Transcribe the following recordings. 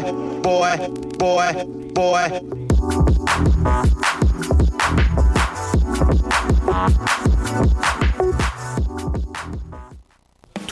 boy, boy, boy, boy.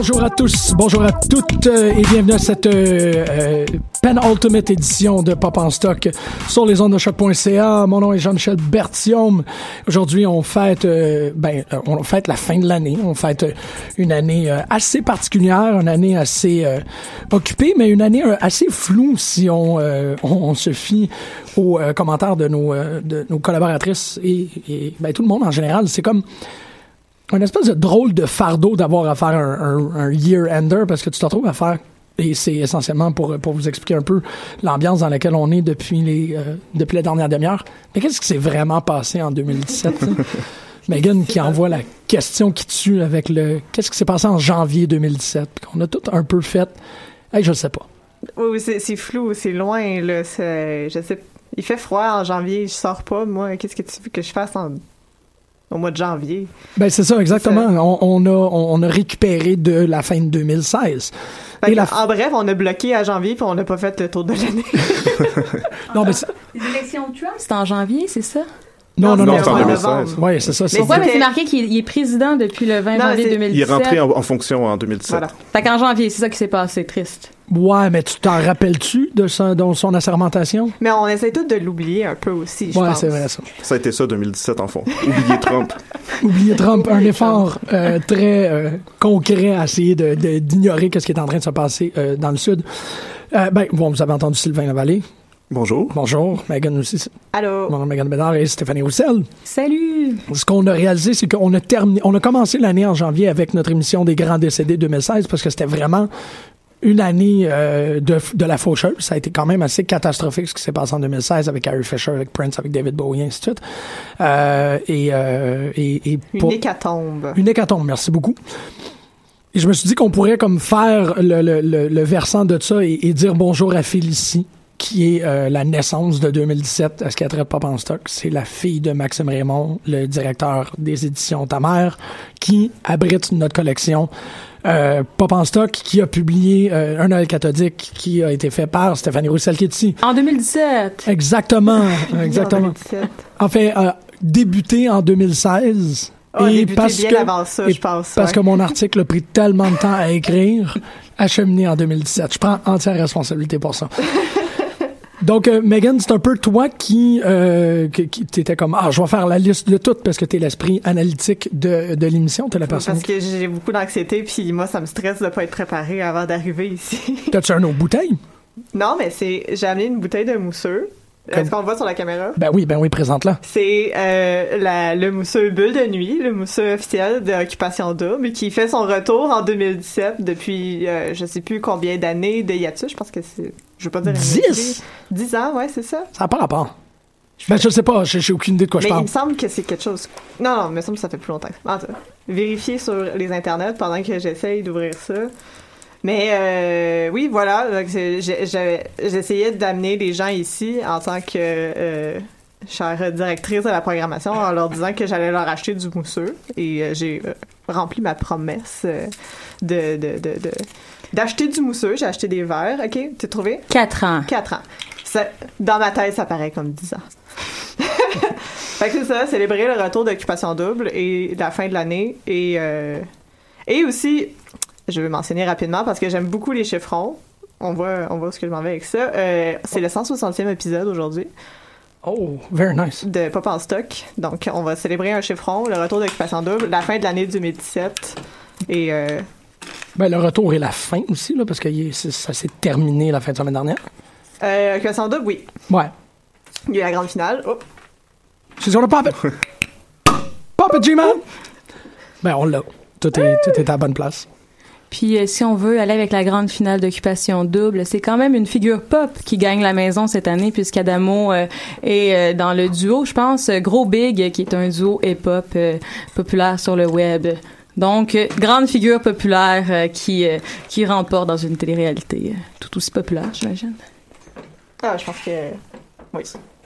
Bonjour à tous, bonjour à toutes euh, et bienvenue à cette euh, euh, penultimate édition de Pop en stock sur les ondes de choc.ca. Mon nom est Jean-Michel Bertium. Aujourd'hui, on fête ben on fête la fin de l'année, on fête une année assez particulière, une année assez occupée mais une année assez floue si on se fie aux commentaires de nos de nos collaboratrices et, et ben, tout le monde en général, c'est comme un espèce de drôle de fardeau d'avoir à faire un, un, un year-ender parce que tu te retrouves à faire et c'est essentiellement pour, pour vous expliquer un peu l'ambiance dans laquelle on est depuis les euh, depuis la dernière demi-heure. Mais qu'est-ce qui s'est vraiment passé en 2017? tu sais? Megan qui envoie la question qui tue avec le qu'est-ce qui s'est passé en janvier 2017 qu'on a tout un peu fait. Hey, je le sais pas. Oui, oui, c'est flou, c'est loin, là. c'est- Je sais. Il fait froid en janvier, je sors pas. Moi, qu'est-ce que tu veux que je fasse en- au mois de janvier? Ben c'est ça exactement. On, on a on, a récupéré de la fin de 2016. Fait Et que, la En bref, on a bloqué à janvier puis on n'a pas fait le tour de l'année. non mais c'est- Les élections de Trump, c'est en janvier, c'est ça? non non non. c'était en 2016. Ouais, c'est ça. c'est- Pourquoi? Mais c'est marqué qu'il est- il est président depuis le 20 Non, janvier c'est- 2017. Il est rentré en, en fonction en 2017. Voilà. Fait qu'en janvier, c'est ça qui s'est passé, triste. Ouais, mais tu t'en rappelles-tu de son, de son assermentation? Mais on essaie tous de l'oublier un peu aussi, je Ouais, pense. c'est vrai ça. Ça a été ça 2017 en fond. Oubliez Trump. Oubliez Trump, un effort euh, très euh, concret à essayer de- de- d'ignorer ce qui est en train de se passer euh, dans le Sud. Euh, ben, bon, vous avez entendu Sylvain Lavallée. Bonjour. Bonjour. Megan aussi. Allô? Mon nom est Megan Bédard et Stéphanie Roussel. Salut! Ce qu'on a réalisé, c'est qu'on a terminé, on a commencé l'année en janvier avec notre émission des grands décédés 2016 parce que c'était vraiment une année euh, de, de la faucheuse. Ça a été quand même assez catastrophique ce qui s'est passé en 2016 avec Harry Fisher, avec Prince, avec David Bowie, ainsi de suite. Euh, et, euh, et, et Une pour- hécatombe. une hécatombe, merci beaucoup. Et je me suis dit qu'on pourrait comme faire le, le, le, le versant de ça et, et dire bonjour à Félicie, qui est euh, la naissance de 2017 à ce qu'elle traite Pop en stock. C'est la fille de Maxime Raymond, le directeur des éditions Ta mère, qui abrite notre collection euh, Pop en stock, qui a publié euh, Un Noël cathodique, qui a été fait par Stéphanie Roussel qui est ici. En 2017! Exactement, exactement. En 2017. En fait, euh, débuté en 2016. Ah, et parce bien que, avant ça, je pense, Parce ouais. que mon article a pris tellement de temps à écrire, acheminé en 2017. Je prends entière responsabilité pour ça. Donc, euh, Megan, c'est un peu toi qui, euh, qui, qui t'étais comme, ah, je vais faire la liste de toutes parce que t'es l'esprit analytique de, de l'émission, t'es la personne. Parce que j'ai beaucoup d'anxiété, puis moi, ça me stresse de pas être préparé avant d'arriver ici. T'as-tu un autre bouteille? non, mais c'est... J'ai amené une bouteille de mousseux. Comme- Est-ce qu'on le voit sur la caméra? Ben oui, ben oui, présente-la. C'est euh, le mousseux Bulle de nuit, le mousseux officiel d'Occupation Double, qui fait son retour en 2017 depuis euh, je sais plus combien d'années de hiatus. Je pense que c'est... Je veux pas dire... une Dix? bêtise. Dix ans, ouais, c'est ça. Ça n'a pas rapport. Ben, je sais pas, j'ai aucune idée de quoi mais je il parle. me semble que c'est quelque chose... Non, non, il me semble que ça fait plus longtemps. Cas, vérifiez sur les internets pendant que j'essaye d'ouvrir ça. Mais euh, oui, voilà. J'essayais d'amener les gens ici en tant que euh, chère directrice de la programmation en leur disant que j'allais leur acheter du mousseux. Et euh, j'ai euh, rempli ma promesse de... de, de, de- D'acheter du mousseux, j'ai acheté des verres. OK, t'as trouvé? 4 ans. 4 ans. Ça, dans ma tête, ça paraît comme 10 ans. fait que c'est ça, célébrer le retour d'Occupation Double et la fin de l'année. Et, euh, et aussi, je vais mentionner rapidement parce que j'aime beaucoup les chiffrons. on voit, on voit où ce que je m'en vais avec ça. Euh, c'est le 160e épisode aujourd'hui Oh, very nice. de Pop en stock. Donc, on va célébrer un chiffron, le retour d'Occupation Double, la fin de l'année 2017. Et euh, Ben, le retour et la fin aussi, là, parce que est- ça s'est terminé la fin de semaine dernière. euh, Occupation Double, oui. Ouais. Il y a eu la grande finale. Oh. C'est sur le pop pop it, G-Man! Ben, on l'a. Tout est, tout est à la bonne place. Puis euh, si on veut aller avec la grande finale d'occupation double, c'est quand même une figure pop qui gagne la maison cette année puisqu'Adamo euh, est euh, dans le duo, je pense, Gros Big, qui est un duo hip-hop euh, populaire sur le web. Donc, euh, grande figure populaire euh, qui, euh, qui remporte dans une télé-réalité euh, tout aussi populaire, j'imagine. Ah, je pense que. Oui.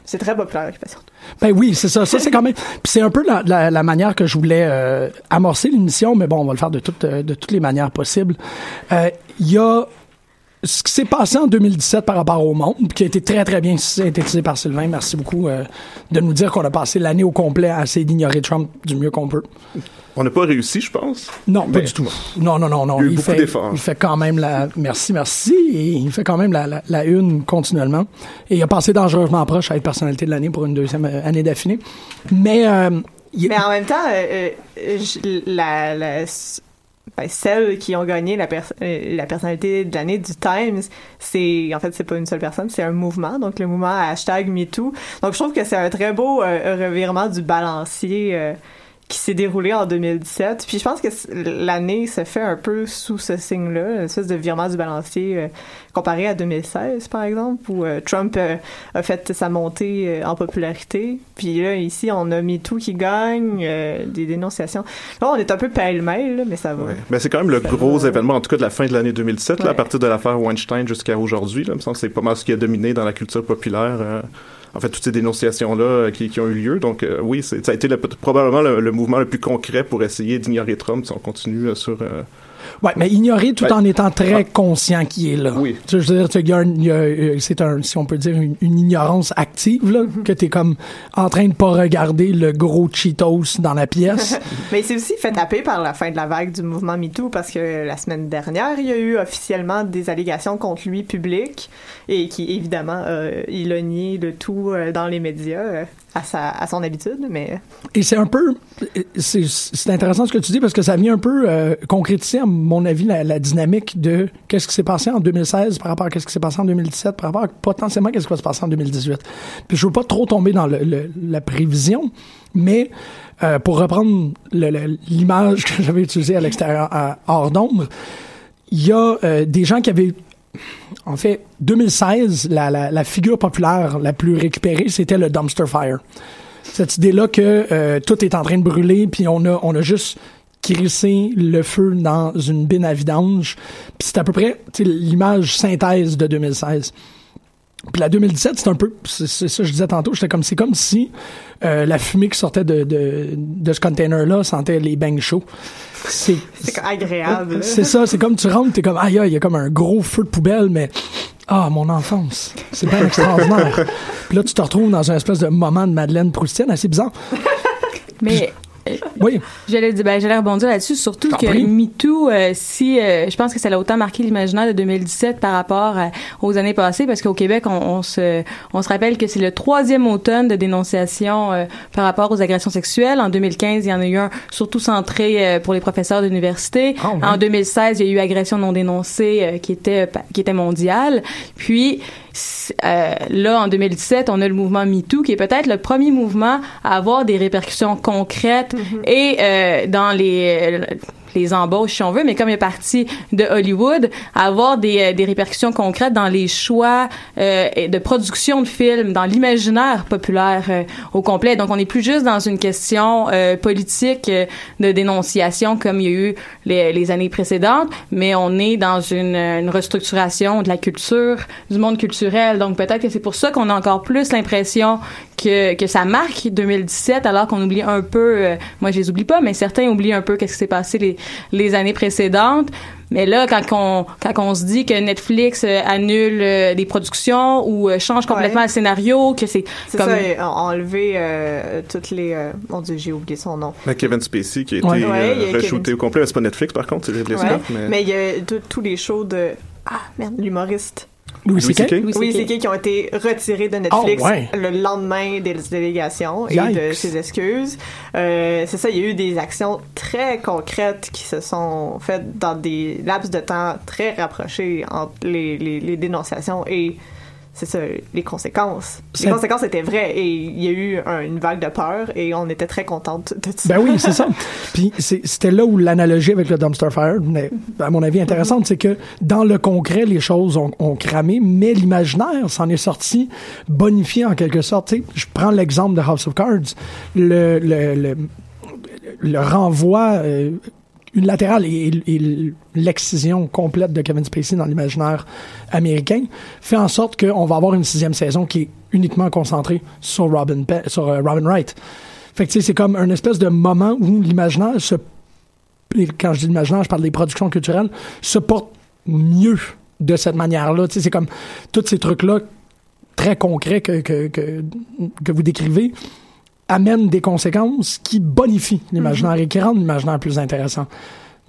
C'est très populaire, Occupation. Ben oui, c'est ça. Ça, c'est quand même. Puis c'est un peu la, la, la manière que je voulais euh, amorcer l'émission, mais bon, on va le faire de toutes, euh, de toutes les manières possibles. Euh, Il y a ce qui s'est passé en 2017 par rapport au monde, qui a été très, très bien synthétisé par Sylvain. Merci beaucoup euh, de nous dire qu'on a passé l'année au complet à essayer d'ignorer Trump du mieux qu'on peut. On n'a pas réussi, je pense. Non, pas du tout. Non, non, non, non. il y a eu beaucoup fait, d'efforts. il fait quand même la. Merci, merci. Et il fait quand même la, la, la une continuellement. Et il a passé dangereusement proche à être personnalité de l'année pour une deuxième euh, année d'affinée. Mais. Euh, il- Mais en même temps, euh, euh, je- la, la- ben, celles qui ont gagné la, pers- euh, la personnalité de l'année du Times, c'est en fait c'est pas une seule personne, c'est un mouvement, donc le mouvement hashtag MeToo. Donc je trouve que c'est un très beau euh, revirement du balancier euh, qui s'est déroulé en 2017. Puis je pense que l'année se fait un peu sous ce signe-là, une espèce de virement du balancier euh, comparé à 2016 par exemple, où euh, Trump euh, a fait sa montée en popularité. Puis là, ici, on a MeToo qui gagne, des dénonciations. Là, on est un peu pêle-mêle, mais ça va. Ouais. Mais c'est quand même le gros événement, en tout cas de la fin de l'année 2007, là, à Ouais. partir de l'affaire Weinstein jusqu'à aujourd'hui. Il me semble que c'est pas mal ce qui a dominé dans la culture populaire. En fait, toutes ces dénonciations-là euh, qui, ont eu lieu. Donc, euh, oui, ça a été le- probablement le, le mouvement le plus concret pour essayer d'ignorer Trump si on continue euh, sur... Ouais, mais ignorer tout Ben, en étant très ah. conscient qu'il est là. Oui. Je veux dire, tu sais, il y a un- il y a, euh, c'est un, si on peut dire, une, une ignorance active, là, que t'es comme en train de pas regarder le gros Cheetos dans la pièce. Mais c'est aussi fait taper par la fin de la vague du mouvement MeToo parce que la semaine dernière, il y a eu officiellement des allégations contre lui publiques et qui, évidemment, euh, il a nié le tout euh, dans les médias à, sa, à son habitude, mais Et c'est un peu, c'est, intéressant ce que tu dis parce que ça vient un peu euh, concrétiser, à mon avis, la, la dynamique de qu'est-ce qui s'est passé en 2016 par rapport à qu'est-ce qui s'est passé en 2017, par rapport à potentiellement qu'est-ce qui va se passer en 2018. Puis je veux pas trop tomber dans le, la prévision, mais euh, pour reprendre l'image que j'avais utilisée à l'extérieur, hors d'ombre, il y a euh, des gens qui avaient en fait, 2016, la, figure populaire la plus récupérée, c'était le dumpster fire. Cette idée-là que euh, tout est en train de brûler, puis on a, on a juste crissé le feu dans une bine à vidange. Puis c'est à peu près l'image synthèse de 2016. Puis la 2017, c'est un peu, c'est ça que je disais tantôt, comme, c'est comme si euh, la fumée qui sortait de, de, de ce container-là sentait les bangs chauds. C'est agréable. c'est ça, c'est comme tu rentres, t'es comme, aïe, aïe, il y a comme un gros feu de poubelle, mais, ah, mon enfance. C'est bien extraordinaire. Puis là, tu te retrouves dans un espèce de moment de Madeleine Proustienne assez bizarre. Mais Oui. J'allais dire, ben, j'allais rebondir là-dessus, surtout que prie. MeToo, euh, si, euh, je pense que ça a autant marqué l'imaginaire de 2017 par rapport à- aux années passées, parce qu'au Québec, on, on se, on se rappelle que c'est le troisième automne de dénonciation euh, par rapport aux agressions sexuelles. En 2015, il y en a eu un surtout centré euh, pour les professeurs d'université. Ah, oui. En 2016, il y a eu agression non dénoncée euh, qui était qui était mondiale. Puis euh, là, en 2017, on a le mouvement MeToo, qui est peut-être le premier mouvement à avoir des répercussions concrètes et euh, dans les les embauches, si on veut, mais comme il est parti de Hollywood, avoir des, euh, des répercussions concrètes dans les choix euh, de production de films, dans l'imaginaire populaire euh, au complet. Donc, on n'est plus juste dans une question euh, politique euh, de dénonciation comme il y a eu les, les années précédentes, mais on est dans une, une restructuration de la culture, du monde culturel. Donc, peut-être que c'est pour ça qu'on a encore plus l'impression que, que ça marque 2017, alors qu'on oublie un peu, euh, moi je les oublie pas, mais certains oublient un peu qu'est-ce qui s'est passé les, les années précédentes. Mais là, quand on, quand on se dit que Netflix euh, annule euh, des productions ou euh, change complètement Ouais. le scénario, que c'est C'est comme... ça, enlever euh, toutes les... euh, mon Dieu, j'ai oublié son nom. mais Kevin Spacey qui a été Ouais. Ouais, il y a euh, reshooté Kevin- au complet. C'est pas Netflix, par contre, c'est Ridley Ouais. Scott. Mais... Mais il y a tous les shows de ah merde, l'humoriste. Louis C.K. Louis Oui, C.K. c'est qui ont été retirés de Netflix Oh, ouais. le lendemain des délégations et de ses excuses. Euh, c'est ça, il y a eu des actions très concrètes qui se sont faites dans des laps de temps très rapprochés entre les, les, les dénonciations et c'est ça, les conséquences. Les conséquences étaient vraies et il y a eu un- une vague de peur et on était très contente de ça. Ben oui, c'est ça. Puis c'est- c'était là où l'analogie avec le dumpster fire, mais, à mon avis, intéressante, c'est que dans le concret, les choses ont, ont cramé, mais l'imaginaire s'en est sorti bonifié en quelque sorte. Tu sais, je prends l'exemple de House of Cards. Le, le, le, le renvoi euh, unilatéral et, et l'excision complète de Kevin Spacey dans l'imaginaire américain fait en sorte qu'on va avoir une sixième saison qui est uniquement concentrée sur Robin, sur euh, Robin Wright. Fait que c'est comme un espèce de moment où l'imaginaire se. Quand je dis l'imaginaire, je parle des productions culturelles, se porte mieux de cette manière-là. C'est comme tous ces trucs-là très concrets que, que, que vous décrivez amènent des conséquences qui bonifient l'imaginaire et qui rendent l'imaginaire plus intéressant.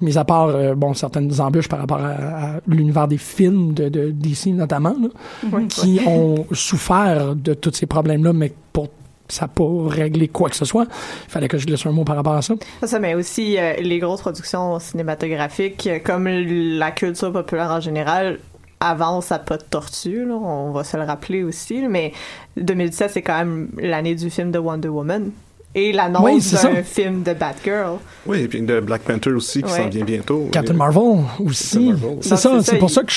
Mis à part, euh, bon, certaines embûches par rapport à, à l'univers des films de, de DC notamment, là, qui ont souffert de tous ces problèmes-là, mais pour ça n'a pas réglé quoi que ce soit. Il fallait que je laisse un mot par rapport à ça. Ça, ça, mais aussi euh, les grosses productions cinématographiques, euh, comme la culture populaire en général, avance à pas de tortue, là, on va se le rappeler aussi, mais 2017, c'est quand même l'année du film de Wonder Woman et Oui, l'annonce c'est d'un ça. film de Batgirl. Oui, et puis de Black Panther aussi qui Ouais. s'en vient bientôt. Captain Et- Marvel aussi. Captain Marvel. C'est ça, c'est c'est ça, pour il- ça que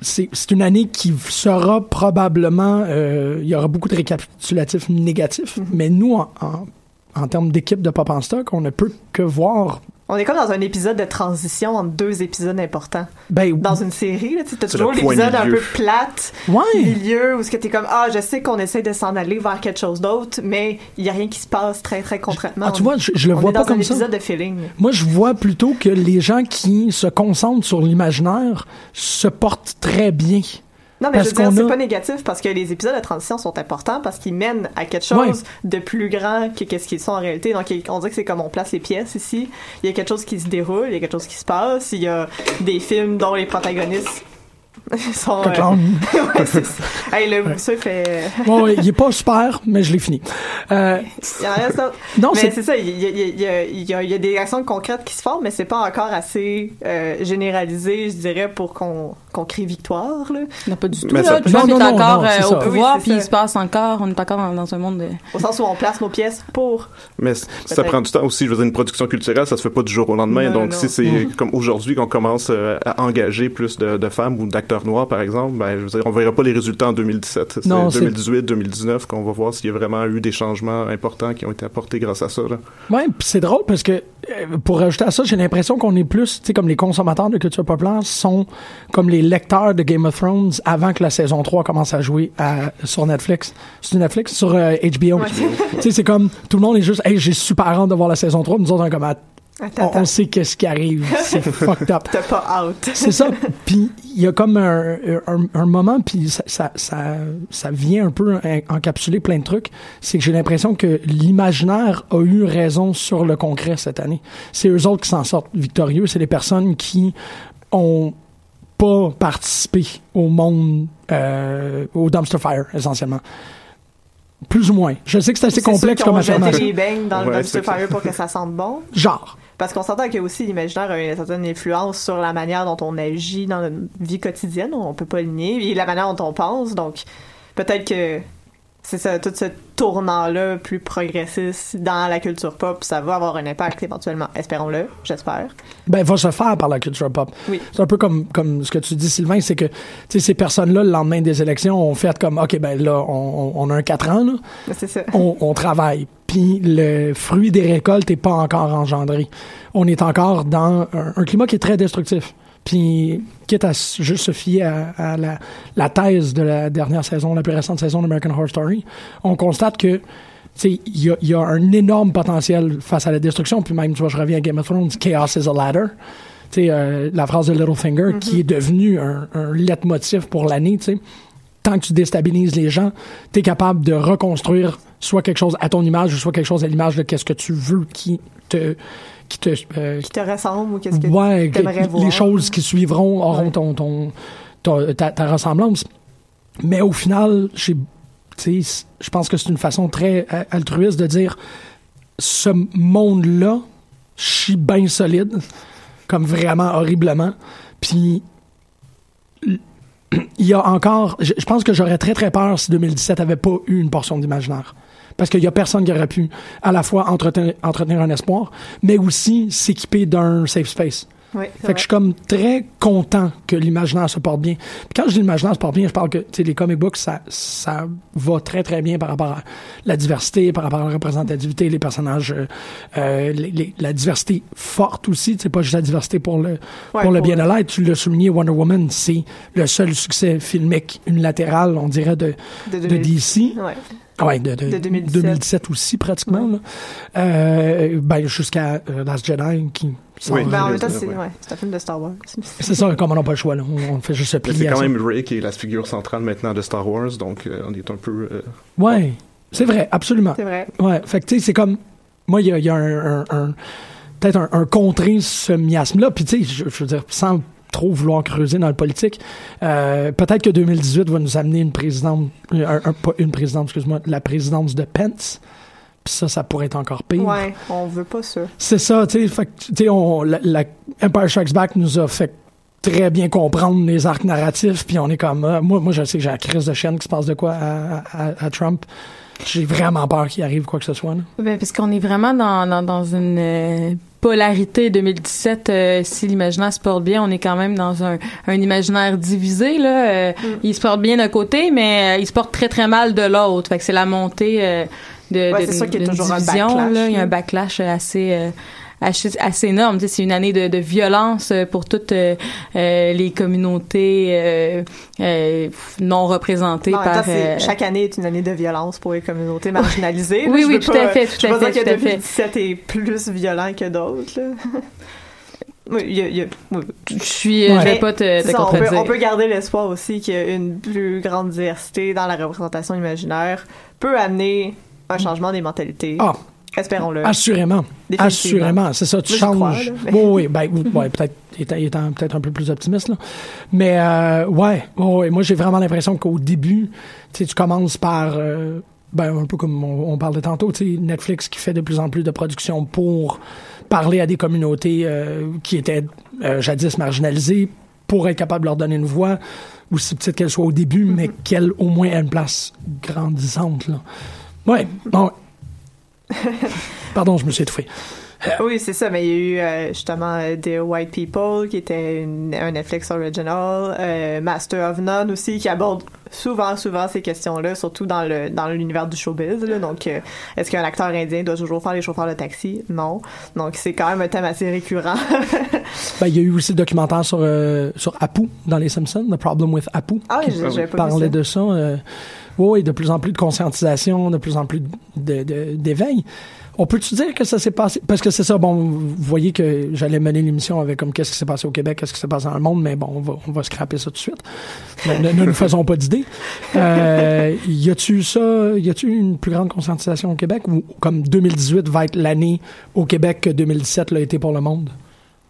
c'est, c'est une année qui sera probablement, euh, il y aura beaucoup de récapitulatifs négatifs, Mhm. mais nous, en, en, en termes d'équipe de Pop en stock, on ne peut que voir, On est comme dans un épisode de transition entre deux épisodes importants. ben, Dans une série, tu C'est toujours l'épisode un peu plate, ouais, milieu, où ce que t'es comme, ah, je sais qu'on essaie de s'en aller vers quelque chose d'autre, mais il y a rien qui se passe très, très concrètement. Ah, tu vois, je, je le on vois est pas dans un comme ça. épisode de feeling. Moi, je vois plutôt que les gens qui se concentrent sur l'imaginaire se portent très bien. Non, mais Parce je veux dire, c'est a- pas négatif parce que les épisodes de transition sont importants parce qu'ils mènent à quelque chose Ouais. de plus grand que qu'est-ce qu'ils sont en réalité. Donc, on dirait que c'est comme on place les pièces ici. Il y a quelque chose qui se déroule, il y a quelque chose qui se passe. Il y a des films dont les protagonistes sont. euh, ouais, c'est ça. Hey, le mousseux fait. Ouais, ouais, il est pas super, mais je l'ai fini. Euh, Il y en reste d'autres. non, mais c'est ça, il y a, il y, a, il y, a, il y a- il y a des actions concrètes qui se forment, mais c'est pas encore assez euh, généralisé, je dirais, pour qu'on qu'on crie victoire. Là. Non, pas du tout. Mais là. ça- Trump Non, est non, encore non, euh, au pouvoir, puis ça. il se passe encore, on est encore dans, dans un monde de... Au sens où on place nos pièces pour. Mais ça prend du temps aussi. Je veux dire, une production culturelle, ça se fait pas du jour au lendemain. Non, donc, non. si c'est Mm. comme aujourd'hui qu'on commence euh, à engager plus de, de femmes ou d'acteurs noirs, par exemple, ben, je veux dire, on verra pas les résultats en 2017. C'est Non, c'est- 2018, 2019 qu'on va voir s'il y a vraiment eu des changements importants qui ont été apportés grâce à ça. Là. Ouais, pis c'est drôle parce que euh, pour rajouter à ça, j'ai l'impression qu'on est plus, tu sais, comme les consommateurs de culture populaire sont comme les lecteurs de Game of Thrones avant que la saison 3 commence à jouer à, sur Netflix. Sur Netflix? Sur euh, HBO. Ouais. tu sais, c'est comme tout le monde est juste, hey, j'ai super hâte de voir la saison 3. Nous autres, on est comme, Ah, Attends, on, sait qu'est-ce qui arrive. C'est fucked up. T'as pas out. C'est ça. Puis il y a comme un, un, un moment, puis ça, ça, ça, ça vient un peu en- encapsuler plein de trucs. C'est que j'ai l'impression que l'imaginaire a eu raison sur le concret cette année. C'est eux autres qui s'en sortent victorieux. C'est les personnes qui ont pas participé au monde, euh, au dumpster fire, essentiellement. Plus ou moins. Je sais que c'est assez complexe comme affirmation. les beignes dans le dumpster fire pour que ça sente bon. Genre. Parce qu'on s'entend que aussi l'imaginaire a une certaine influence sur la manière dont on agit dans notre vie quotidienne. On peut pas le nier. Et la manière dont on pense. Donc, peut-être que c'est ça, tout ce tournant-là plus progressiste dans la culture pop, ça va avoir un impact éventuellement. Espérons-le, j'espère. ben, va se faire par la culture pop. Oui. C'est un peu comme, comme ce que tu dis, Sylvain, c'est que tu sais, ces personnes-là, le lendemain des élections, ont fait comme, OK, ben là, on, on a un 4 ans, là, C'est ça. on, on travaille. Puis le fruit des récoltes n'est pas encore engendré. On est encore dans un, un climat qui est très destructif. Puis, quitte à juste se fier à, à la, la thèse de la dernière saison, la plus récente saison d'American Horror Story, on constate que il y a, il y a un énorme potentiel face à la destruction. Puis même, tu vois, je reviens à Game of Thrones, Chaos is a ladder. Tu sais, euh, la phrase de Littlefinger qui est devenue un, un leitmotiv pour l'année, tu sais. Tant que tu déstabilises les gens, tu es capable de reconstruire soit quelque chose à ton image ou soit quelque chose à l'image de qu'est-ce que tu veux qui te qui te euh, Qui te ressemble ou qu'est-ce que ouais, que t'aimerais voir. les choses qui suivront auront Ouais. ton, ton ta, ta- ta ressemblance. Mais au final, tu je pense que c'est une façon très euh, altruiste de dire ce monde-là, je suis bien solide, comme vraiment horriblement. Puis il y a encore, je, je pense que j'aurais très très peur si 2017 avait pas eu une portion d'imaginaire. Parce qu'il y a personne qui aurait pu à la fois entretenir, entretenir un espoir, mais aussi s'équiper d'un safe space. Oui, Fait que je suis comme très content que l'imaginaire se porte bien. Puis quand je dis l'imaginaire se porte bien, je parle que les comic books, ça, ça va très très bien par rapport à la diversité, par rapport à la représentativité, les personnages, euh, euh, les- les- la diversité forte aussi. C'est pas juste la diversité pour le Ouais, pour le bien de l'être. Tu l'as souligné, Wonder Woman, c'est le seul succès filmique unilatéral, on dirait de De de 2000. DC. Ouais. Ouais, de, de, De 2017. 2017 aussi, pratiquement. Euh, ben, jusqu'à euh, Last Jedi, qui Oui. Ben, en Euh, même temps, ouais. c'est ouais, c'est un film de Star Wars. C'est ça, comme on n'a pas le choix. Là. On, on fait juste plier c'est quand même Ray qui est la figure centrale maintenant de Star Wars, donc euh, on est un peu. euh, Ouais, c'est vrai, absolument. C'est vrai. Ouais, fait que tu sais, c'est comme. Moi, il y a, il y a un. un- un- Peut-être un, un contrer ce miasme-là. Puis tu sais, je, je veux dire, sans trop vouloir creuser dans le politique, euh, peut-être que 2018 va nous amener une présidente. Un, un- pas une présidente, excuse-moi, la présidence de Pence. Puis ça, ça pourrait être encore pire. Ouais, on veut pas ça. C'est ça, tu sais. Fait que, tu sais, on- la, la Empire Strikes Back nous a fait très bien comprendre les arcs narratifs, puis on est comme, euh, moi, moi, je sais que j'ai la crise de chaîne qui se passe de quoi à, à- à Trump. J'ai vraiment peur qu'il arrive quoi que ce soit. là. Ben, parce qu'on est vraiment dans, dans, dans une euh, polarité 2017. euh, si l'imaginaire se porte bien, on est quand même dans un, un imaginaire divisé. Là. Euh, Il se porte bien d'un côté, mais euh, il se porte très très mal de l'autre. Fait que c'est la montée euh, de, Ouais, de- c'est sûr qu'il y a d'une toujours un division. backlash, là. Il y a un backlash assez... assez assez énorme. Tu sais, C'est une année de, de violence euh, pour toutes euh, euh, les communautés euh, euh, non représentées par... temps, euh, chaque année est une année de violence pour les communautés marginalisées. Oui, là. Oui, tout pas- à fait, tout je à fait, à que fait. 2017 est plus violent que d'autres. là. Oui, il y a- il y a- oui. Je suis... Ouais. Je vais pas te, te ça, on, peut, contredire. on peut garder l'espoir aussi qu'il y a une plus grande diversité dans la représentation imaginaire peut amener un changement des mentalités. Ah, Espérons-le. assurément. Assurément. C'est ça, tu Moi, j'y crois, changes. Oui, oui, ben, oui, ouais, peut-être, étant, peut-être un peu plus optimiste, là. Mais, euh, ouais, ouais, moi, j'ai vraiment l'impression qu'au début, tu sais, tu commences par, euh, ben, un peu comme on, on parlait tantôt, tu sais, Netflix qui fait de plus en plus de productions pour parler à des communautés euh, qui étaient euh, jadis marginalisées pour être capable de leur donner une voix, aussi petite qu'elle soit au début, mais qu'elle au moins ait une place grandissante. Là. Ouais, bon. Pardon, je me suis étouffé. Oui, c'est ça, mais il y a eu euh, justement euh, The White People, qui était une- un Netflix original, euh, Master of None aussi, qui aborde souvent, souvent ces questions-là, surtout dans le dans l'univers du showbiz. Là. Donc, euh, est-ce qu'un acteur indien doit toujours faire les chauffeurs de taxi? Non. Donc, c'est quand même un thème assez récurrent. Ben, il y a eu aussi le documentaire sur, euh, sur Apu dans Les Simpsons, The Problem with Apu. ah qui pas parlait de ça. Oui, de plus en plus de conscientisation, de plus en plus d'éveil. On peut-tu dire que ça s'est passé? Parce que c'est ça, bon, vous voyez que j'allais mener l'émission avec comme qu'est-ce qui s'est passé au Québec, qu'est-ce qui s'est passé dans le monde, mais bon, on va, on va scraper ça tout de suite. Ne- ne nous faisons pas d'idées. Euh, y a-tu ça, y a-tu une plus grande conscientisation au Québec? Ou comme 2018 va être l'année au Québec que 2017 l'a été pour le monde?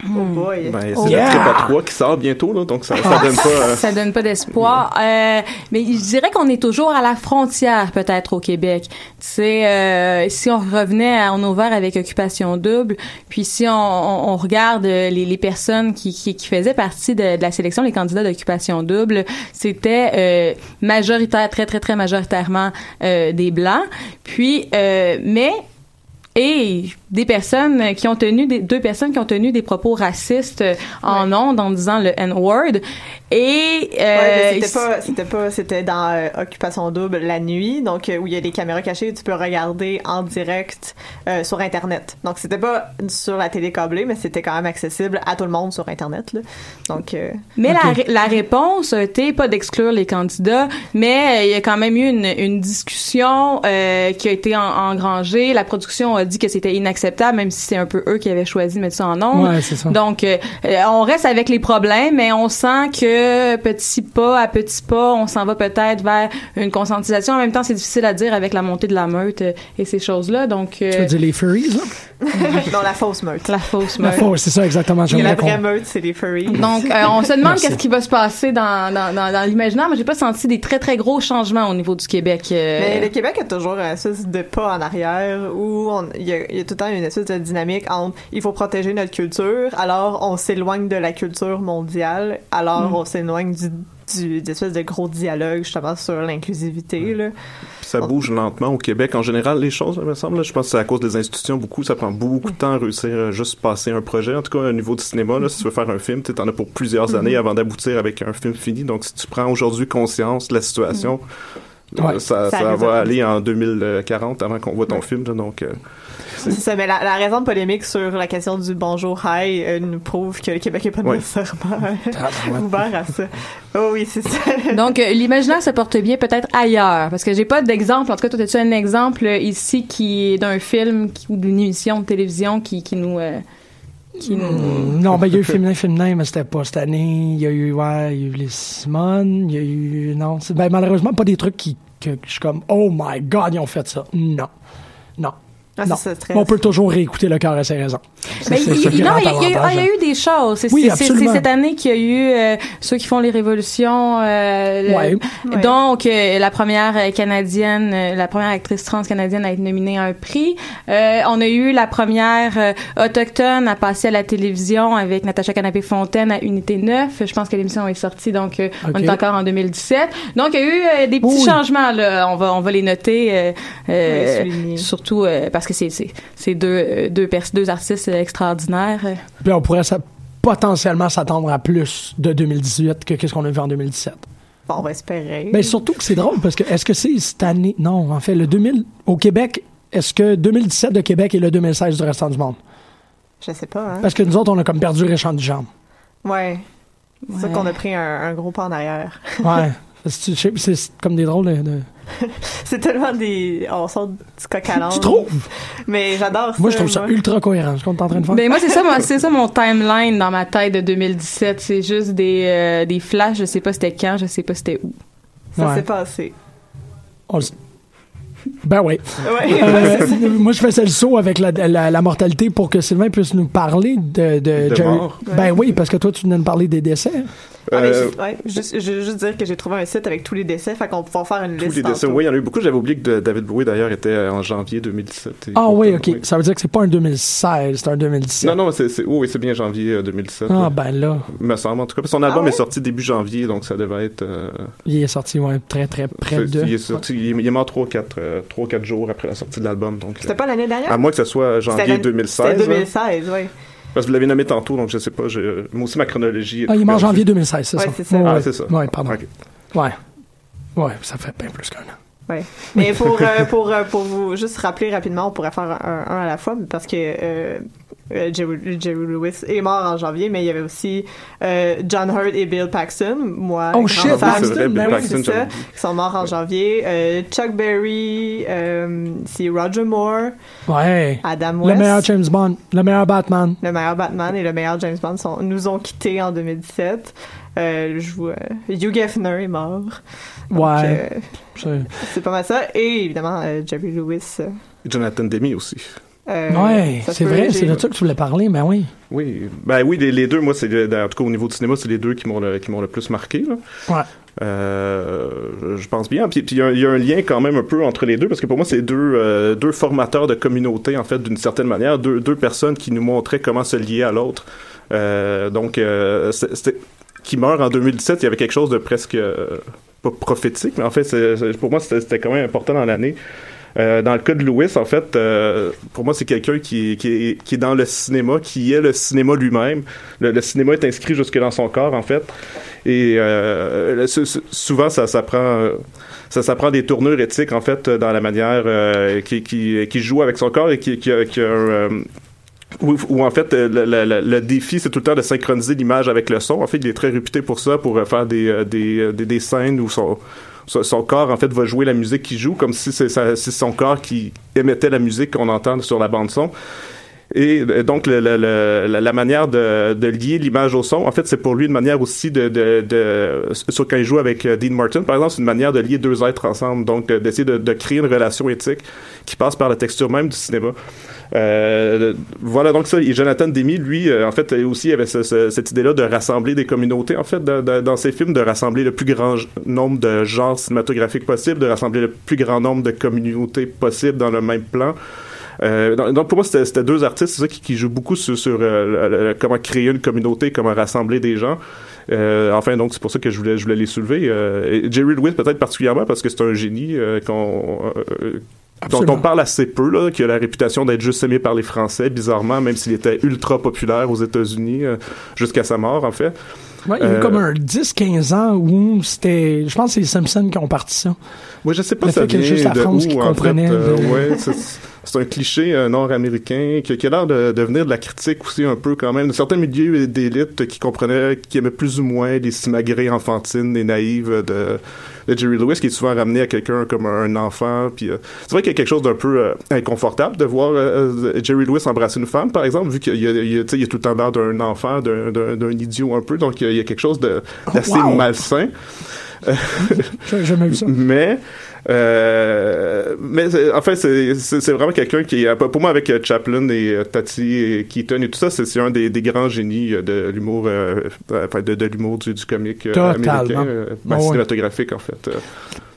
Oh boy. Ben, c'est Oh. Yeah! Trépas 3 qui sort bientôt, là, donc ça, ça donne pas. euh, ça donne pas d'espoir. Euh, mais je dirais qu'on est toujours à la frontière peut-être au Québec. C'est euh, si on revenait à, on ouvert avec occupation double, puis si on, on, on regarde euh, les, les personnes qui, qui, qui faisaient partie de, de la sélection, les candidats d'occupation double, c'était euh, majoritaire, très très très majoritairement euh, des blancs. Puis euh, mais et des personnes qui ont tenu des deux personnes qui ont tenu des propos racistes euh, en ondes en disant le N-word et euh, Ouais, mais c'était pas, c'était pas, c'était dans euh, Occupation Double la nuit, donc euh, où il y a des caméras cachées, tu peux regarder en direct euh, sur Internet. Donc c'était pas sur la télé câblée, mais c'était quand même accessible à tout le monde sur Internet. Là. Donc euh, Mais la, la réponse été pas d'exclure les candidats, mais euh, il y a quand même eu une, une discussion euh, qui a été en- engrangée. La production a dit que c'était inacceptable acceptable, même si c'est un peu eux qui avaient choisi de mettre ça en nombre. Ouais, c'est ça. Donc, euh, euh, on reste avec les problèmes, mais on sent que petit pas à petit pas, on s'en va peut-être vers une conscientisation. En même temps, c'est difficile à dire avec la montée de la meute euh, et ces choses-là. Donc, euh, Tu veux dire les furries, là? non, la fausse meute. la fausse La meute. fausse, c'est ça, exactement. La vraie meute, c'est les furries. Donc, euh, on se demande qu'est-ce qui va se passer dans, dans, dans, dans l'imaginaire, mais j'ai pas senti des très, très gros changements au niveau du Québec. euh. Mais le Québec a toujours une espèce de pas en arrière où on- il y, y a tout le temps une espèce de dynamique entre il faut protéger notre culture, alors on s'éloigne de la culture mondiale, alors Mm. on s'éloigne du du d'espèce de gros dialogue justement sur l'inclusivité là. Puis ça bouge lentement au Québec. En général, les choses, il me semble. je pense que c'est à cause des institutions beaucoup. Ça prend beaucoup de temps à réussir à juste passer un projet. En tout cas, au niveau du cinéma, là, si tu veux faire un film, tu en as pour plusieurs années avant d'aboutir avec un film fini. Donc, si tu prends aujourd'hui conscience de la situation, euh, Ouais. ça, Ça ça arrive va aller en 2040 avant qu'on voit ton film. là. donc, euh, C'est ça, mais la, la raison de polémique sur la question du bonjour hi euh, nous prouve que le Québec est pas Ouais. nécessairement ouvert à ça. Oh oui, c'est ça. Donc, euh, l'imaginaire se porte bien peut-être ailleurs, parce que j'ai pas d'exemple. En tout cas, toi, as-tu un exemple euh, ici qui est d'un film qui- ou d'une émission de télévision qui, qui nous... euh, qui nous... Mm, Non, ben, il y a eu Féminin, Féminin, mais c'était pas cette année. Il y a eu, ouais, il y a eu les Simone, il y a eu, non, ben, malheureusement, pas des trucs qui, que, je suis comme, oh my god, ils ont fait ça. Non. Non. Ah, non. c'est ça, On peut toujours réécouter le cœur et ses raisons. Mais il- le non, il y, a- il y a- ah, il y a avantage. eu des choses. C'est Oui, c'est- c'est- c'est absolument. cette année qu'il y a eu euh, ceux qui font les révolutions. euh, le- Ouais. Ouais. Donc, euh, la première canadienne, euh, la première actrice trans canadienne à être nominée à un prix. Euh, on a eu la première euh, autochtone à passer à la télévision avec Natacha Canapé-Fontaine à Unité 9. Je pense que l'émission est sortie, donc euh, on est encore en 2017. Donc, il y a eu euh, des petits Oui. changements. Là. On va, on va les noter, euh, euh, Oui, souligner. surtout euh, parce que c'est c'est c'est deux euh, deux artistes extraordinaires. Puis on pourrait ça, potentiellement s'attendre à plus de 2018 que qu'est-ce qu'on a vu en 2017. Bon, on va espérer. Mais surtout que c'est drôle parce que est-ce que c'est cette année? Non, en fait, le 2000 au Québec, est-ce que 2017 de Québec est le 2016 du restant du monde? Je sais pas, hein. Parce que nous autres, on a comme perdu Réchant du Jambe. Ouais. C'est ça qu'on a pris un, un gros pas en arrière. Ouais. C'est comme des drôles de. C'est tellement des. On sort du coq à. Tu trouves? Mais j'adore ça. Moi, je trouve ça moi. ultra cohérent. Ce qu'on est en train de faire. Ben moi c'est ça moi c'est ça mon timeline dans ma tête de 2017, c'est juste des euh, des flashs, je sais pas c'était quand, je sais pas c'était où. Ça Ouais. s'est passé. On le- Ben oui. Ouais. Euh, moi, je faisais le saut avec la, la, la mortalité pour que Sylvain puisse nous parler de, de, De Jerry- mort. Ben oui, parce que toi, tu venais de parler des décès. Ah, euh, juste, ouais, juste, je veux juste dire que j'ai trouvé un site avec tous les décès, fait qu'on va pouvoir faire une tous liste. les dessins. tantôt. Oui, il y en a eu beaucoup. J'avais oublié que David Bowie, d'ailleurs, était euh, en janvier 2017. Et- Ah oui, OK. Oui. Ça veut dire que c'est pas un 2016, c'est un 2017. Non, non, c'est, c'est, oui, c'est bien janvier euh, 2017. Ah là. ben là, me semble, en tout cas. Parce que Son album Ah ouais? est sorti début janvier, donc ça devait être... euh, il est sorti ouais, très très près c'est- de... il, est sorti, il, est, il est mort 3-4 jours après la sortie de l'album. Donc, C'était euh, pas l'année dernière? à moins que ce soit janvier l'année- 2016. C'était hein. 2016, oui. Parce que vous l'avez nommé tantôt, donc je sais pas. je- moi aussi, ma chronologie... est Ah, il est mort en janvier 2016, c'est Ouais, ça? c'est ça. Ah, ouais. c'est ça. Ouais, pardon. Ok. Ouais. Ouais, ça fait bien plus qu'un an. Ouais. Mais pour, euh, pour, euh, pour vous juste rappeler rapidement, on pourrait faire un, un à la fois, parce que euh, euh, Jerry, Jerry Lewis est mort en janvier, mais il y avait aussi euh, John Hurt et Bill Paxton, moi, Oh, shit, fan, Ah, c'est vrai, Bill Ben oui, Paxton, c'est ça, qui sont morts en janvier. Euh, Chuck Berry, euh, c'est Roger Moore, Ouais. Adam Le West. meilleur James Bond, le meilleur Batman. le meilleur Batman et le meilleur James Bond sont, nous ont quittés en 2017. Euh, je vois, Hugh Hefner est mort. Donc, Ouais. euh, C'est- pas mal ça. Et évidemment, euh, Jerry Lewis. euh, Jonathan Demi aussi. euh, ouais, c'est vrai, c'est de ça que tu voulais parler, mais oui. Oui, ben oui, les, les deux, moi, c'est en tout cas au niveau du cinéma, c'est les deux qui m'ont le, qui m'ont le plus marqué. Là. Ouais. Euh, je pense bien. Puis puis il y, a un- il y a un lien quand même un peu entre les deux parce que pour moi, c'est deux euh, deux formateurs de communauté en fait d'une certaine manière, deux deux personnes qui nous montraient comment se lier à l'autre. Euh, donc, euh, c'est- c'était qui meurt en 2017, il y avait quelque chose de presque euh, pas prophétique, mais en fait, pour moi, c'était quand même important dans l'année. Euh, dans le cas de Lewis, en fait, euh, pour moi, c'est quelqu'un qui, qui, est, qui est dans le cinéma, qui est le cinéma lui-même. Le, le cinéma est inscrit jusque dans son corps, en fait. Et euh, souvent, ça, ça prend... Ça, ça prend des tournures éthiques, en fait, dans la manière euh, qui, qui, qui joue avec son corps et qui, qui, a- qui a un, euh, où, en fait euh, le, le- le- défi c'est tout le temps de synchroniser l'image avec le son. En fait, il est très réputé pour ça, pour euh, faire des, euh, des, des, des scènes où son, son, corps en fait va jouer la musique qu'il joue comme si c'est son corps qui émettait la musique qu'on entend sur la bande son. Et donc, le- le- le- la, manière de, de lier l'image au son, en fait, c'est pour lui une manière aussi de, de, de sur quand il joue avec Dean Martin, par exemple, c'est une manière de lier deux êtres ensemble, donc d'essayer de, de créer une relation éthique qui passe par la texture même du cinéma. Euh, voilà, donc ça, et Jonathan Demi, lui, euh, en fait, aussi avait ce- ce- cette idée-là de rassembler des communautés, en fait, dans ses films, de rassembler le plus grand nombre de genres cinématographiques possible, de rassembler le plus grand nombre de communautés possible dans le même plan. Euh, donc, pour moi, c'était deux artistes ça, qui, qui jouent beaucoup sur, sur euh, comment créer une communauté, comment rassembler des gens. Euh, enfin, donc c'est pour ça que je voulais, je voulais les soulever. Euh, Jerry Lewis peut-être particulièrement parce que c'est un génie qu'on, euh, dont on parle assez peu, là, qui a la réputation d'être juste aimé par les Français, bizarrement, même s'il était ultra populaire aux États-Unis euh, jusqu'à sa mort, en fait. Ouais, il y a eu Euh, comme un 10-15 ans où c'était. Je pense que c'est les Simpsons qui ont parti ça. Moi, je sais pas que vient juste la France où, qui en comprenait fait. Euh, ouais, c'est, un cliché euh, nord-américain qui, qui a l'air de, de venir de la critique aussi un peu quand même, de certains milieux d'élite qui comprenaient, qui aimaient plus ou moins les simagrées enfantines et naïves de, de Jerry Lewis, qui est souvent ramené à quelqu'un comme un enfant. Puis euh, c'est vrai qu'il y a quelque chose d'un peu euh, inconfortable de voir euh, Jerry Lewis embrasser une femme, par exemple, vu qu'il y a, y y tout le temps l'air d'un enfant, d'un, idiot un peu, donc il y a, il y a quelque chose d'assez Wow! malsain. J'ai jamais vu ça. Mais euh, mais en fait c'est vraiment quelqu'un qui pour moi avec euh, Chaplin et euh, Tati et Keaton et tout ça c'est un des, des grands génies de l'humour euh, enfin de, de l'humour du, du comique Totalement. américain ben, Ah cinématographique en fait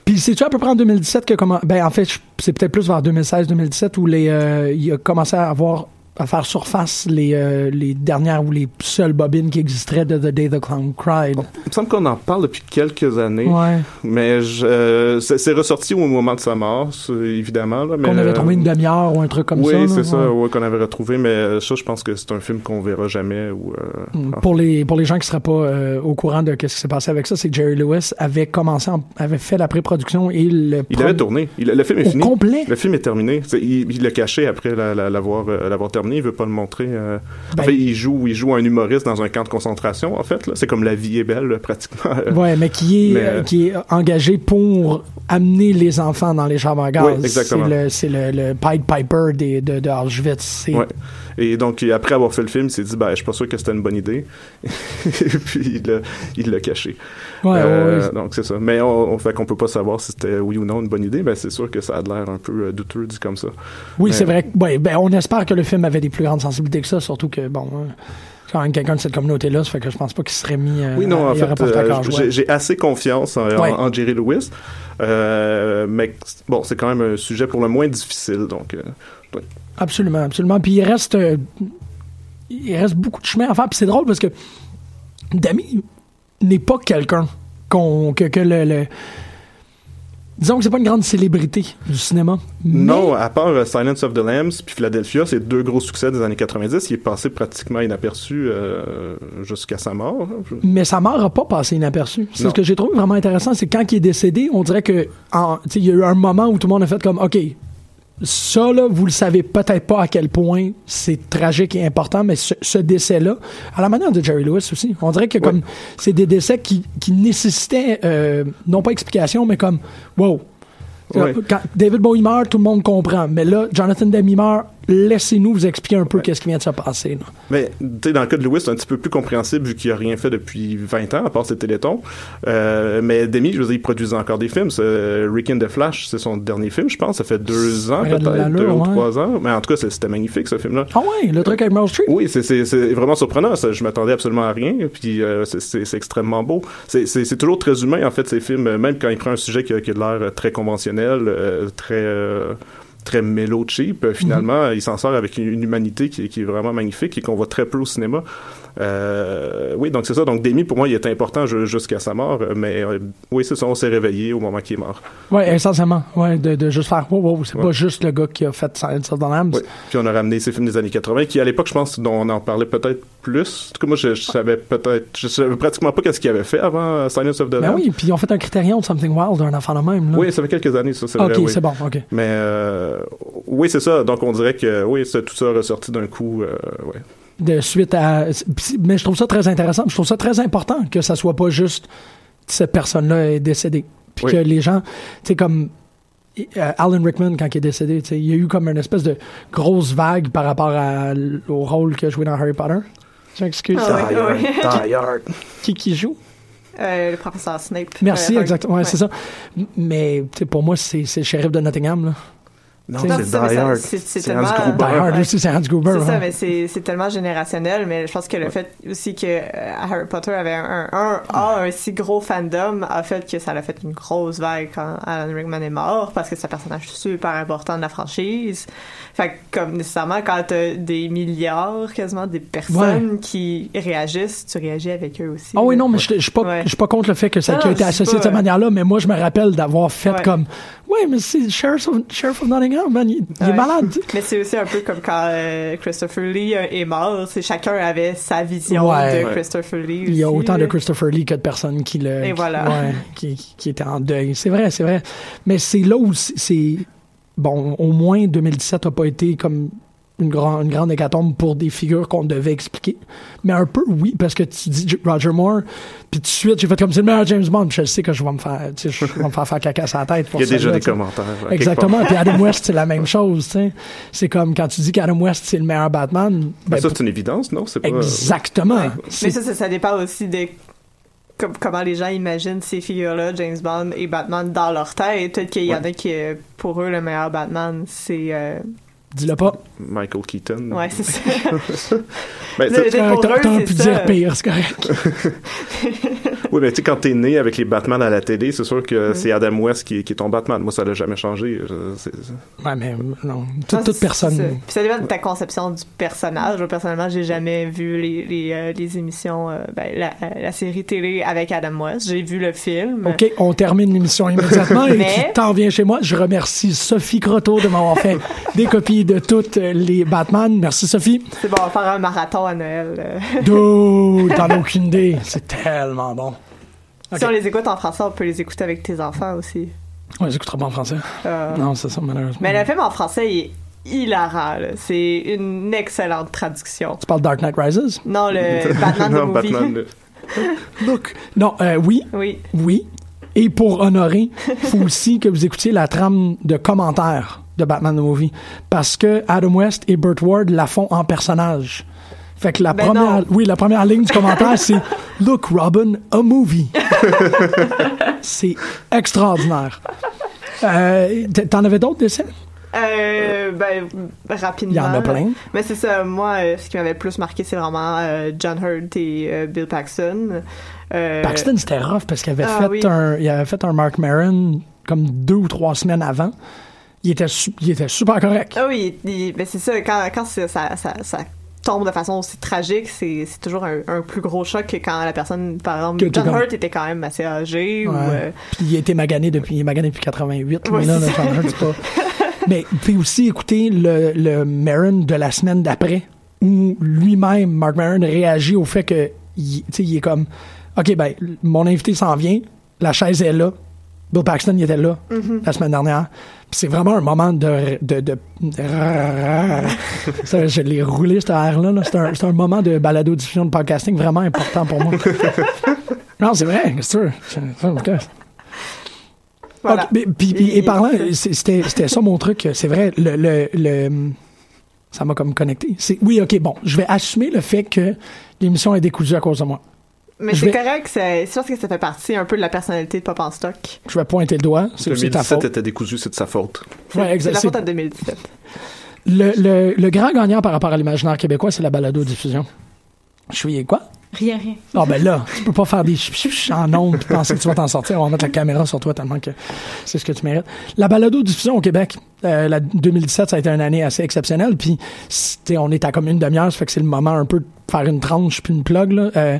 Puis c'est-tu à peu près en 2017 que comment ben en fait c'est peut-être plus vers 2016-2017 où les euh, il a commencé à avoir à faire surface les euh, les dernières ou les seules bobines qui existeraient de The Day the Clown Cried. il me semble qu'on en parle depuis quelques années Ouais. mais euh, c'est ressorti au moment de sa mort évidemment là, mais Qu'on avait euh, trouvé une demi-heure ou un truc comme oui ça. là, c'est ça ouais. ouais, qu'on avait retrouvé mais ça je pense que c'est un film qu'on verra jamais ou euh, Mm. Pour les pour les gens qui seraient pas au courant de qu'est-ce qui s'est passé avec ça, c'est que Jerry Lewis avait commencé en- avait fait la pré-production et le Il avait tourné. Il- le film est Au fini. complet? Le film est terminé. Il il l'a caché après la- la- l'avoir euh. Il veut pas le montrer. euh. Ben- en fait, il joue il joue un humoriste dans un camp de concentration. En fait, c'est comme La vie est belle, là, pratiquement. Ouais, mais qui est, Mais, euh, euh, qui est engagé pour amener les enfants dans les chambres à gaz. Oui, exactement. C'est le, le, le Pied Piper des, de, de Auschwitz. Ouais. Et donc, après avoir fait le film, il s'est dit, ben, je suis pas sûr que c'était une bonne idée. Et puis, il l'a- caché. Ouais, Euh, ouais, ouais. Donc, c'est ça. Mais on, on fait qu'on peut pas savoir si c'était oui ou non une bonne idée. Ben, c'est sûr que ça a l'air un peu euh, douteux dit comme ça. Oui, c'est vrai. ouais, ben, on espère que le film avait des plus grandes sensibilités que ça, surtout que, bon, euh, c'est quand même quelqu'un de cette communauté-là, ça fait que je pense pas qu'il serait mis euh, Oui, non, à- en fait, euh, j'ai assez confiance en, en- Ouais. en Jerry Lewis. Euh, mais bon, c'est quand même un sujet pour le moins difficile. Donc, euh, ouais. Absolument, absolument. Puis il reste, euh, il reste beaucoup de chemin à faire. Puis c'est drôle parce que Dami n'est pas quelqu'un qu'on que, que le, le- disons que c'est pas une grande célébrité du cinéma. mais- Non, à part euh, Silence of the Lambs puis Philadelphia, c'est deux gros succès des années 90. Il est passé pratiquement inaperçu euh, jusqu'à sa mort. Mais sa mort n'a pas passé inaperçu. C'est ce que j'ai trouvé vraiment intéressant, c'est quand il est décédé, on dirait que il y a eu un moment où tout le monde a fait comme OK, ça là, vous le savez peut-être pas à quel point c'est tragique et important, mais ce, ce décès-là, à la manière de Jerry Lewis aussi, on dirait que comme c'est des décès qui, qui nécessitaient euh, non pas explication, mais comme wow. Ouais. Quand David Bowie meurt, tout le monde comprend. Mais là, Jonathan Demi meurt, laissez-nous vous expliquer un peu qu'est-ce qui vient de se passer. là. Mais tu sais, dans le cas de Lewis, c'est un petit peu plus compréhensible vu qu'il a rien fait depuis 20 ans, à part ses télétons. Euh, mais Demi, je veux dire, il produisait encore des films. Euh, Rick and the Flash, c'est son dernier film, je pense. Ça fait deux ans, peut-être, deux ou trois ans. Mais en tout cas, c'était magnifique, ce film-là. Ah ouais, le truc avec Meryl Streep? Oui, c'est- vraiment surprenant. Ça, je m'attendais absolument à rien. Puis euh, c'est- extrêmement beau. C'est- toujours très humain en fait ces films, même quand il prend un sujet qui a, qui a de l'air très conventionnel, euh, très très mélo cheap. euh, Finalement, il s'en sort avec une, une humanité qui est vraiment magnifique et qu'on voit très peu au cinéma. Euh, oui, donc c'est ça. Donc Demi pour moi, il est important ju- jusqu'à sa mort. Mais euh, oui, c'est ça. On s'est réveillé au moment qu'il est mort. Ouais, essentiellement. Ouais, de, de juste faire, wow, wow, c'est Ouais. pas juste le gars qui a fait Silence of the Lambs. Oui. Puis on a ramené ces films des années 80 qui, à l'époque, je pense, dont on en parlait peut-être plus. En tout cas, moi, je, je savais peut-être, je savais pratiquement pas qu'est-ce qu'il avait fait avant euh, Silence of the Ben Lambs. oui, puis ils ont fait un critérium de Something Wild, un enfant de même. Là. Oui, ça fait quelques années, ça, c'est ok, vrai. oui. c'est bon, ok. Mais euh, oui, c'est ça. Donc on dirait que oui, tout ça ressorti d'un coup. ouais. De suite à. Mais je trouve ça très intéressant. Je trouve ça très important que ça soit pas juste cette personne-là est décédée. Puis Oui. que les gens, tu sais, comme. euh, Alan Rickman, quand il est décédé, tu sais, il y a eu comme une espèce de grosse vague par rapport à au rôle qu'il a joué dans Harry Potter. Je m'excuse. Ah Hard. Qui, qui joue? Euh, le professeur Snape. Merci, Euh, exactement. Ouais, ouais. c'est ça. Mais pour moi, c'est c'est le shérif de Nottingham. Là. Non, C'est- c'est Die Hard. Hans Die Gruber. Hard Ouais. aussi, c'est Hans Gruber. C'est ça, mais c'est tellement générationnel. Mais je pense que le fait aussi que euh, Harry Potter avait un, un, a un si gros fandom a fait que ça a fait une grosse vague quand Alan Rickman est mort parce que c'est un personnage super important de la franchise. Fait que comme nécessairement quand t'as des milliards quasiment des personnes qui réagissent, tu réagis avec eux aussi. Ah oui, non, mais je suis pas, pas contre le fait que ça a été associé de cette manière-là, mais moi, je me rappelle d'avoir fait comme, ouais, mais c'est Sheriff of, Sheriff man, il, il est malade. Mais c'est aussi un peu comme quand euh, Christopher Lee euh, est mort. C'est chacun avait sa vision Ouais. de. Christopher Lee. Il y a autant de. Christopher Lee que de personnes qui le, Et qui- voilà. ouais, qui, qui étaient en deuil. C'est vrai, c'est vrai. Mais c'est là où c'est- bon, au moins 2017 a pas été comme une, grand, une grande hécatombe pour des figures qu'on devait expliquer. Mais un peu, oui, parce que tu dis Roger Moore, puis tout de suite, j'ai fait comme c'est le meilleur James Bond, puis je sais que je vais me faire, tu sais, je vais me faire faire caca sur la tête pour Il y a déjà des commentaires. Exactement. Puis Adam West, c'est la même chose, tu sais. C'est comme quand tu dis qu'Adam West, c'est le meilleur Batman. Ben, ben, ça, c'est une évidence, non? C'est pas. exactement. Mais ça, ça, ça dépend aussi de com- comment les gens imaginent ces figures-là, James Bond et Batman, dans leur tête. Peut-être qu'il y en a qui, euh, pour eux, le meilleur Batman, c'est... euh, Dis-le pas. Michael Keaton. Ouais, c'est ça. Ben, T'aurais pu ça. dire pire, c'est correct. Oui, mais tu sais, quand t'es né avec les Batman à la télé, c'est sûr Mm. que c'est Adam West qui, est- qui est ton Batman. Moi, ça l'a jamais changé. Je- c'est- c'est- Ouais, mais non. Toute, Ah, toute c'est personne. ça. Puis ça dépend de ta conception du personnage. Moi, personnellement, j'ai jamais vu les, les, euh, les émissions, euh, ben, la, euh, la série télé avec Adam West. J'ai vu le film. OK, on termine l'émission immédiatement et Mais- tu t'en viens chez moi. Je remercie Sophie Croteau de m'avoir fait des copies de toutes les Batman. Merci Sophie. C'est bon, on va faire un marathon à Noël. euh. Dude, t'en as aucune idée. C'est tellement bon. Si on les écoute en français, on peut les écouter avec tes enfants aussi. Ouais, j'écouterai pas en français. Euh, Non, c'est ça, malheureusement. Mais le film en français, il est hilarant. C'est une excellente traduction. Tu parles Dark Knight Rises? Non, le Batman non, the Movie. Batman. le- Look. Non, euh, oui, Oui. oui. Et pour honorer, faut aussi que vous écoutiez la trame de commentaires de Batman the Movie. Parce que Adam West et Burt Ward la font en personnage. Fait que la Ben première, non. oui, la première ligne du commentaire, c'est Look, Robin, a movie. c'est extraordinaire. Euh, T'en avais d'autres dessins? Euh, ben, rapidement. Il y en a plein. Mais c'est ça, moi, euh, ce qui m'avait plus marqué, c'est vraiment euh, John Hurt et euh, Bill Paxton. Paxton, c'était rough parce qu'il avait, Ah, fait oui. un, il avait fait un Mark Maron comme deux ou trois semaines avant. Il était, il était super correct. Ah oui, il- ben c'est ça, quand, quand ça, ça, ça tombe de façon aussi tragique, c'est c'est toujours un, un plus gros choc que quand la personne, par exemple, Que John comme- Hurt était quand même assez âgé ou... Euh, Puis il été magané depuis, il est magané depuis 88. Ouais, mais là. John Hurt, c'est pas. Mais puis aussi écouter le, le Maron de la semaine d'après, où lui-même, Mark Maron, réagit au fait que, il, tu sais, il est comme, OK, ben, mon invité s'en vient, la chaise est là. Bill Paxton, il était là Mm-hmm. la semaine dernière. C'est vraiment un moment de... de, de, de- Ça, je l'ai roulé, ce air-là. là. C'est un, c'est un moment de balado-diffusion de podcasting vraiment important pour moi. non, c'est vrai, c'est sûr. Voilà. Puis- puis- et parlant, c'était c'était ça mon truc, c'est vrai, le, le, le- ça m'a comme connecté. C'est Oui, ok, bon, je vais assumer le fait que l'émission est décousue à cause de moi. Mais je c'est vais- correct, c'est je pense que ça fait partie un peu de la personnalité de Pop en Stock. Je vais pointer le doigt, c'est aussi ta 2017 faute. était décousu, c'est de sa faute. Ouais, C'est la faute à 2017. Le, le, le grand gagnant par rapport à l'imaginaire québécois, c'est la balado-diffusion. Je suis quoi? Rien, rien. Ah ben là, tu peux pas faire des en ondes et penser que tu vas t'en sortir. On va mettre la caméra sur toi tellement que c'est ce que tu mérites. La balado-diffusion au Québec, euh, la 2017, ça a été une année assez exceptionnelle. Puis, on est à comme une demi-heure, ça fait que c'est le moment un peu de faire une tranche puis une plug. Là. Euh,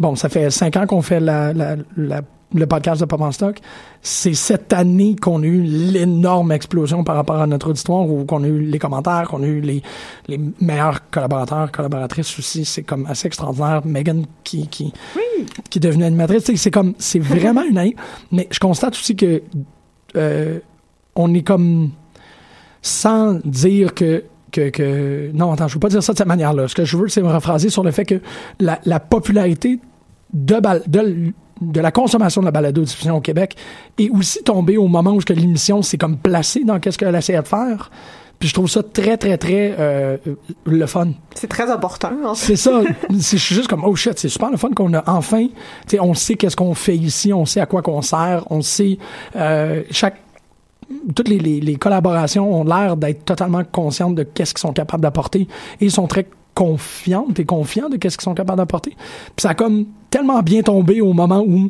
bon, ça fait cinq ans qu'on fait la, la- la- le podcast de Pop en Stock. C'est cette année qu'on a eu l'énorme explosion par rapport à notre auditoire, où qu'on a eu les commentaires, qu'on a eu les, les meilleurs collaborateurs, collaboratrices aussi. C'est comme assez extraordinaire. Megan qui, qui, qui est devenue animatrice. C'est comme, c'est vraiment une année. Mais je constate aussi que euh, on est comme sans dire que que, que non attends je veux pas dire ça de cette manière-là ce que je veux c'est me rephraser sur le fait que la, la popularité de, bal- de l- de la consommation de la balado-diffusion au Québec est aussi tombé au moment où l'émission s'est comme placée dans qu'est-ce qu'elle essayait de faire. Puis je trouve ça très, très, très euh, le fun. C'est très important. en fait. C'est ça. C'est- je suis juste comme, oh shit, c'est super le fun qu'on a enfin, tu sais, on sait qu'est-ce qu'on fait ici, on sait à quoi qu'on sert, on sait, euh, chaque, toutes les, les, les collaborations ont l'air d'être totalement conscientes de qu'est-ce qu'ils sont capables d'apporter et ils sont très confiantes et confiants de qu'est-ce qu'ils sont capables d'apporter. Puis ça a comme tellement bien tombé au moment où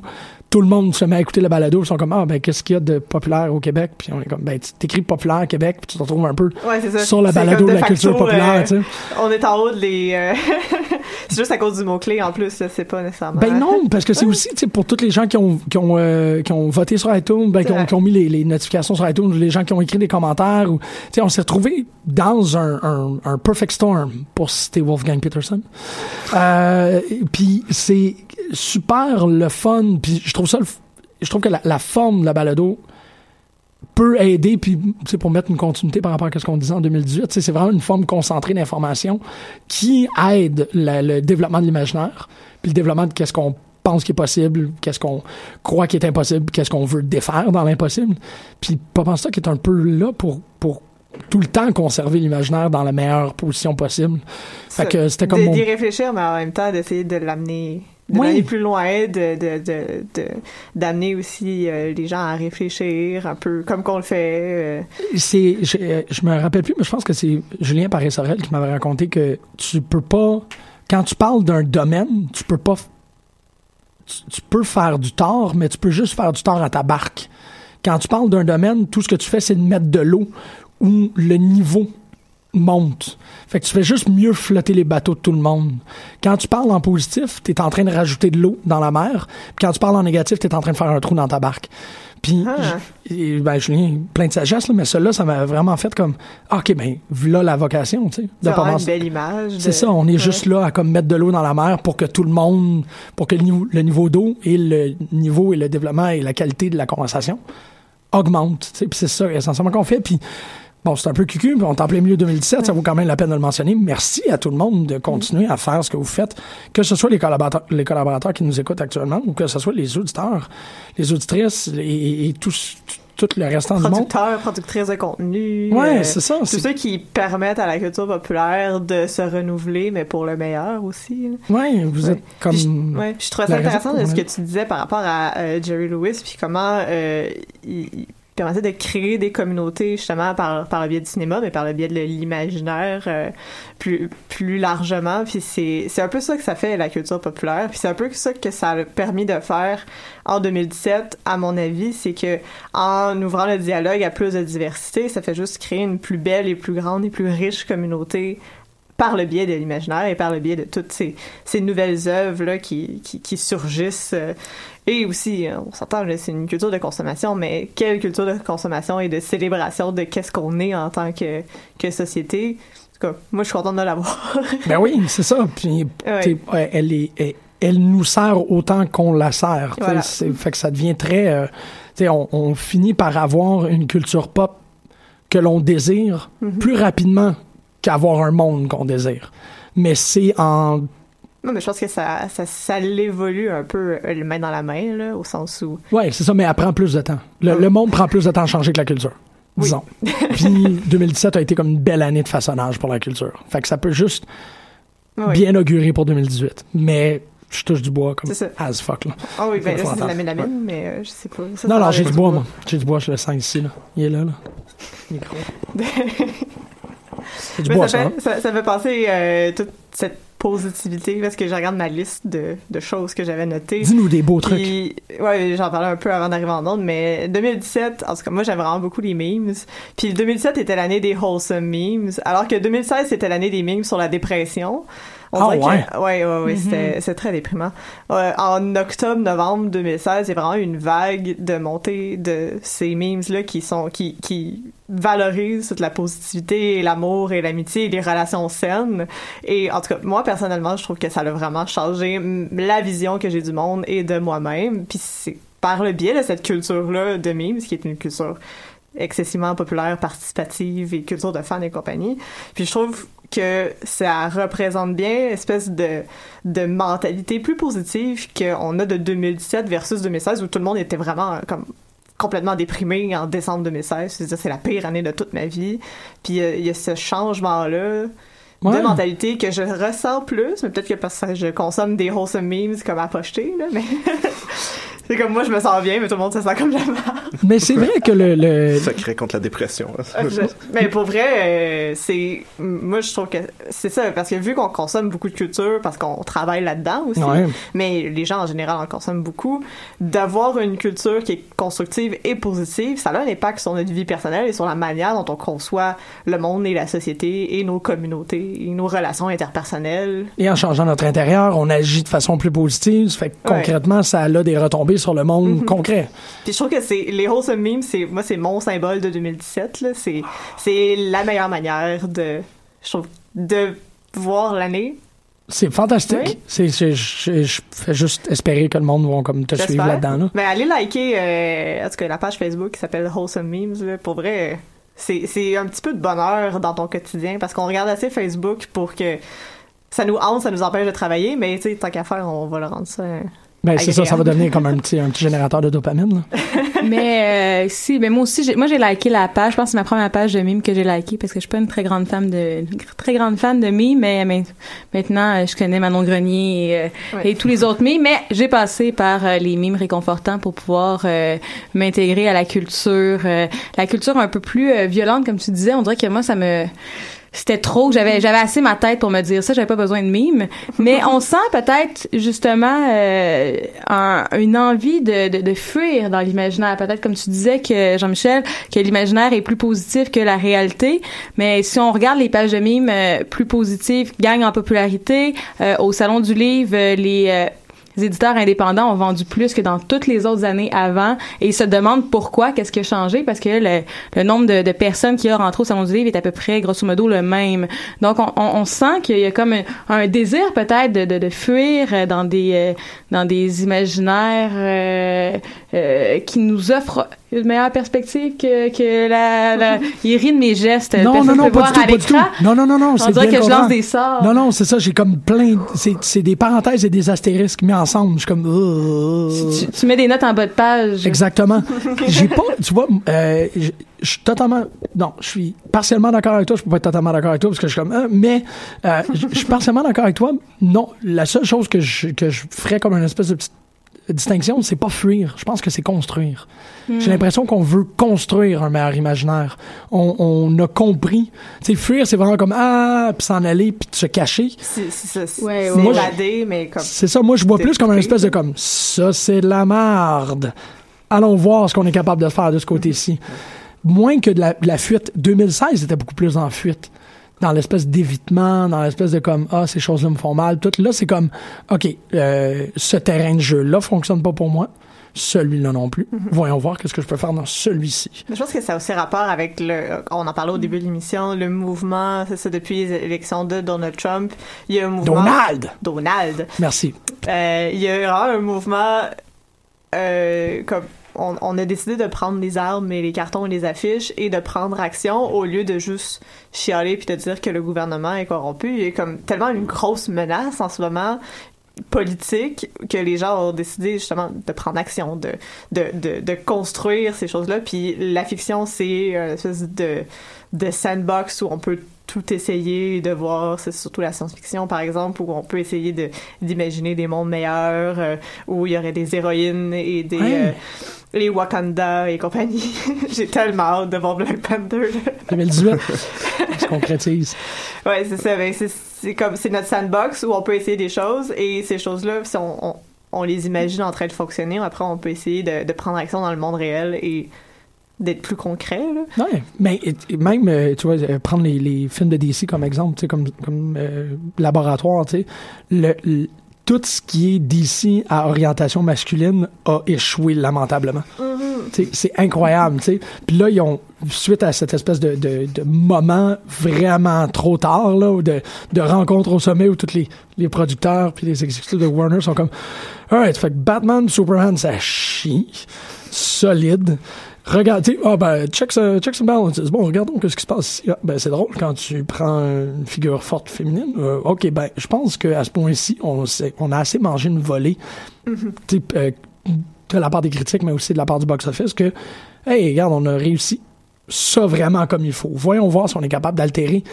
tout le monde se met à écouter le balado, ils sont comme, ah, ben, qu'est-ce qu'il y a de populaire au Québec? Puis on est comme, ben, tu t'écris populaire Québec, puis tu te retrouves un peu Ouais, c'est ça. sur C'est balado de de la culture populaire, euh, tu sais. On est en haut de les. euh, c'est juste à cause du mot-clé en plus, c'est pas nécessairement. Ben non, parce que c'est aussi, tu sais, pour tous les gens qui ont, qui ont, euh, qui ont voté sur iTunes, ben, qui, ont, vrai. qui ont mis les, les notifications sur iTunes, les gens qui ont écrit des commentaires, ou, tu sais, on s'est retrouvés dans un, un, un perfect storm, pour citer Wolfgang Peterson. Puis c'est super le fun, puis je trouve ça, le f- je trouve que la, la forme de la balado peut aider, puis sais, pour mettre une continuité par rapport à ce qu'on disait en 2018, tu sais, c'est vraiment une forme concentrée d'information qui aide la- le développement de l'imaginaire, puis le développement de qu'est-ce qu'on pense qui est possible, qu'est-ce qu'on croit qui est impossible, qu'est-ce qu'on veut défaire dans l'impossible. Puis pas penser ça qui est un peu là pour pour tout le temps conserver l'imaginaire dans la meilleure position possible. Fait que c'était comme De- mon... D'y réfléchir, mais en même temps d'essayer de l'amener. De Oui. plus loin, de, de, d'amener aussi euh, les gens à réfléchir un peu comme qu'on le fait. euh. c'est je, euh, je me rappelle plus mais je pense que c'est Julien Paré-Sorel qui m'avait raconté que tu peux pas quand tu parles d'un domaine tu peux pas tu, tu peux faire du tort mais tu peux juste faire du tort à ta barque quand tu parles d'un domaine tout ce que tu fais c'est de mettre de l'eau où le niveau monte. Fait que tu fais juste mieux flotter les bateaux de tout le monde. Quand tu parles en positif, t'es en train de rajouter de l'eau dans la mer. Puis quand tu parles en négatif, t'es en train de faire un trou dans ta barque. Puis, Ah. ben, Julien, plein de sagesse, là, mais celui-là, ça m'a vraiment fait comme, ah, OK, ben, voilà la vocation, tu sais. de C'est une belle image. de- c'est ça, on est Ouais. juste là à comme mettre de l'eau dans la mer pour que tout le monde, pour que le niveau, le niveau d'eau et le niveau et le développement et la qualité de la conversation augmentent. tu sais. Puis c'est ça essentiellement qu'on fait. Puis bon, c'est un peu cucu, mais on est en plein milieu 2017, ça vaut quand même la peine de le mentionner. Merci à tout le monde de continuer à faire ce que vous faites, que ce soit les collaborateurs, les collaborateurs qui nous écoutent actuellement ou que ce soit les auditeurs, les auditrices et, et tous- tout le restant du monde. Producteurs, productrices de contenu. Ouais, euh, c'est ça. Tous ceux qui permettent à la culture populaire de se renouveler, mais pour le meilleur aussi. Ouais, vous Ouais. êtes comme. Je, ouais, je trouvais ça intéressant de ce que tu disais par rapport à euh, Jerry Lewis, puis comment euh, il de créer des communautés justement par, par le biais du cinéma, mais par le biais de l'imaginaire euh, plus, plus largement. Puis c'est c'est un peu ça que ça fait la culture populaire. Puis c'est un peu ça que ça a permis de faire en 2017, à mon avis, c'est que en ouvrant le dialogue à plus de diversité, ça fait juste créer une plus belle et plus grande et plus riche communauté par le biais de l'imaginaire et par le biais de toutes ces, ces nouvelles œuvres là, qui, qui, qui surgissent. euh, et aussi, euh, on s'entend, c'est une culture de consommation, mais quelle culture de consommation et de célébration de qu'est-ce qu'on est en tant que, que société. En tout cas, moi, je suis contente de l'avoir. Ben oui, c'est ça. Puis, Ouais. elle, est, elle, elle nous sert autant qu'on la sert. Voilà. Fait que ça devient très. euh, on, on finit par avoir une culture pop que l'on désire Mhm. plus rapidement qu'avoir un monde qu'on désire. Mais c'est en. non, mais je pense que ça, ça, ça l'évolue un peu euh, le main dans la main, là, au sens où. Ouais, c'est ça, mais elle prend plus de temps. Le, le monde prend plus de temps à changer que la culture. Oui. Disons. Puis 2017 a été comme une belle année de façonnage pour la culture. Fait que ça peut juste Oui. bien augurer pour 2018. Mais je touche du bois comme as fuck. Là. Ah oui, ben là, c'est de la mélamine, mais euh, je sais pas. Ça, Non, non, j'ai du bois, moi. J'ai du bois, je le sens ici, là. Il est là, là. Micro. Du bois, ça, fait, ça, ça fait passer euh, toute cette positivité parce que je regarde ma liste de, de choses que j'avais notées. Dis-nous des beaux trucs. Ouais, j'en parlais un peu avant d'arriver en onde, mais 2017, en tout cas, moi, j'aime vraiment beaucoup les memes. Puis 2017 était l'année des wholesome memes, alors que 2016, c'était l'année des memes sur la dépression. On Ah, ouais. que, ouais, ouais, ouais, c'était, c'était très déprimant. Ouais, en octobre, novembre 2016, il y a vraiment une vague de montée de ces memes-là qui sont, qui, qui valorisent toute la positivité et l'amour et l'amitié et les relations saines. Et en tout cas, moi, personnellement, je trouve que ça a vraiment changé mm, la vision que j'ai du monde et de moi-même. Puis c'est par le biais de cette culture-là de memes, qui est une culture excessivement populaire, participative et culture de fans et compagnie. Puis je trouve que ça représente bien espèce de de mentalité plus positive qu'on a de 2017 versus 2016 où tout le monde était vraiment comme complètement déprimé en décembre 2016. C'est-à-dire, c'est la pire année de toute ma vie. Puis euh, il y a ce changement-là Ouais. de mentalité que je ressens plus, mais peut-être que parce que je consomme des wholesome memes comme à pocheter, là, mais c'est comme moi, je me sens bien, mais tout le monde se sent comme la merde. Mais c'est vrai que le, le- Secret contre la dépression. hein. Je- mais pour vrai, euh, c'est moi je trouve que c'est ça parce que vu qu'on consomme beaucoup de culture parce qu'on travaille là-dedans aussi, Ouais. mais les gens en général en consomment beaucoup, d'avoir une culture qui est constructive et positive, ça a un impact sur notre vie personnelle et sur la manière dont on conçoit le monde et la société et nos communautés et nos relations interpersonnelles. et en changeant notre intérieur, on agit de façon plus positive. Ça fait que Ouais. concrètement, ça a des retombées sur le monde Mhm. concret. Puis je trouve que c'est les wholesome memes, c'est moi c'est mon symbole de 2017 là, c'est c'est la meilleure manière de je trouve de voir l'année C'est fantastique. Oui. Je, je fais juste espérer que le monde va comme te suivre là-dedans. Là. Mais allez liker euh, en tout cas la page Facebook qui s'appelle Wholesome Memes là, pour vrai. C'est c'est un petit peu de bonheur dans ton quotidien parce qu'on regarde assez Facebook pour que ça nous hante, ça nous empêche de travailler, mais tu sais tant qu'à faire, on va le rendre ça. Ben, c'est ça, ça va devenir comme un petit, un petit générateur de dopamine. là. mais euh, si, mais moi aussi, j'ai, moi j'ai liké la page. Je pense que c'est ma première page de mime que j'ai liké parce que je suis pas une très grande fan de, une très grande fan de mime, mais, mais maintenant euh, je connais Manon Grenier et, euh, Ouais. et tous les autres mimes. Mais j'ai passé par euh, les mimes réconfortants pour pouvoir euh, m'intégrer à la culture, euh, la culture un peu plus euh, violente, comme tu disais. On dirait que moi ça me c'était trop. J'avais j'avais assez ma tête pour me dire ça j'avais pas besoin de mime. Mais on sent peut-être justement euh, un- une envie de, de, de fuir dans l'imaginaire. Peut-être comme tu disais que Jean-Michel que l'imaginaire est plus positif que la réalité. Mais si on regarde les pages de mimes euh, plus positives gagnent en popularité. Euh, au salon du livre euh, les euh, les éditeurs indépendants ont vendu plus que dans toutes les autres années avant et ils se demandent pourquoi, qu'est-ce qui a changé parce que le, le nombre de, de personnes qui a rentré au salon du livre est à peu près grosso modo le même. Donc on, on, on sent qu'il y a comme un, un désir peut-être de, de, de fuir dans des euh, dans des imaginaires euh, euh, qui nous offrent une meilleure perspective que, que la, la il rit de mes gestes. Non, non, non, pas du tout, pas du tout. Non, non, non, non, On dirait que je lance des sorts. Non, non, c'est ça, j'ai comme plein, c'est, c'est des parenthèses et des astérisques mis ensemble. Je suis comme, euh, Tu, tu mets des notes en bas de page. Exactement. J'ai pas, tu vois, euh, je suis totalement, non, je suis partiellement d'accord avec toi. Je peux pas être totalement d'accord avec toi parce que je suis comme, euh, mais euh, je je suis partiellement d'accord avec toi. Non, la seule chose que je que je ferais comme une espèce de petite distinction, c'est pas fuir. Je pense que c'est construire. J'ai l'impression qu'on veut construire un meilleur imaginaire. On, on a compris. Tu sais, fuir, c'est vraiment comme ah, puis s'en aller, puis de se cacher. C'est ça, c'est Ouais, c'est ouais, ouais. évadé, mais comme C'est ça, moi je vois plus comme une espèce de comme ça c'est de la merde. Allons voir ce qu'on est capable de faire de ce côté-ci. Moins que de la, de la fuite. 2016 était beaucoup plus en fuite. Dans l'espèce d'évitement, dans l'espèce de comme ah ces choses-là me font mal. Tout là c'est comme ok euh, ce terrain de jeu là fonctionne pas pour moi. Celui-là non plus. Voyons voir qu'est-ce que je peux faire dans celui-ci. Je pense que ça a aussi rapport avec le. On en parlait au début de l'émission, le mouvement, c'est ça, depuis les élections de Donald Trump. Il y a un mouvement. Donald. Donald. Merci. Euh, il y a vraiment un mouvement. Euh, comme. On, a décidé de prendre les armes et les cartons et les affiches et de prendre action au lieu de juste chialer puis de dire que le gouvernement est corrompu. Il y a comme tellement une grosse menace en ce moment politique que les gens ont décidé justement de prendre action, de, de, de, de construire ces choses-là. Puis la fiction, c'est une espèce de, de sandbox où on peut tout essayer de voir, c'est surtout la science-fiction par exemple, où on peut essayer de d'imaginer des mondes meilleurs, euh, où il y aurait des héroïnes et des euh, les Wakanda et compagnie. J'ai tellement hâte de voir Black Panther. là. 2018. On se concrétise. Ouais, c'est ça. Ben, c'est, c'est comme c'est notre sandbox où on peut essayer des choses et ces choses-là, si on, on, on les imagine en train de fonctionner, après on peut essayer de, de prendre action dans le monde réel et d'être plus concret. Là. Ouais, mais et- même, euh, tu vois, euh, prendre les, les films de DC comme exemple, tu sais, comme, comme euh, laboratoire, tu sais, le, le- tout ce qui est DC à orientation masculine a échoué lamentablement. Tu sais, C'est incroyable, tu sais. Puis là, ils ont, suite à cette espèce de, de, de moment vraiment trop tard, là, ou de, de rencontre au sommet où tous les, les producteurs puis les exécutifs de Warner sont comme, alright, fait que Batman, Superman, ça chie. solide. Regarde, tu sais, ah ben, checks, checks and balances. Bon, regardons ce qui se passe ici. Ah, ben, c'est drôle quand tu prends une figure forte féminine. Euh, ok, ben, je pense qu'à ce point-ci, on, on a assez mangé une volée. Sais, euh, de la part des critiques, mais aussi de la part du box-office, que, hey, regarde, on a réussi ça vraiment comme il faut. Voyons voir si on est capable d'altérer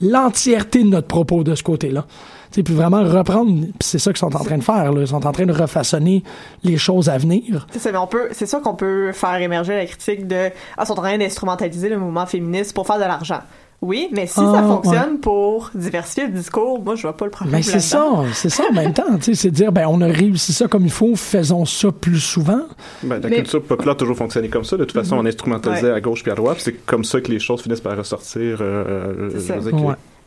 l'entièreté de notre propos de ce côté-là. Puis vraiment reprendre, puis c'est ça qu'ils sont en train de faire, là. Ils sont en train de refaçonner les choses à venir. C'est ça, qu'on peut faire émerger la critique de, ah, ils sont en train d'instrumentaliser le mouvement féministe pour faire de l'argent. Oui, mais si Ah, ça fonctionne pour diversifier le discours, moi, je vois pas le problème. Mais c'est ça, c'est ça en même temps. tu sais, C'est de dire, ben, on a réussi ça comme il faut, faisons ça plus souvent. Ben, la Mais- culture populaire a toujours fonctionné comme ça. De toute façon, on instrumentalisait Ouais. à gauche puis à droite. C'est comme ça que les choses finissent par ressortir. euh, C'est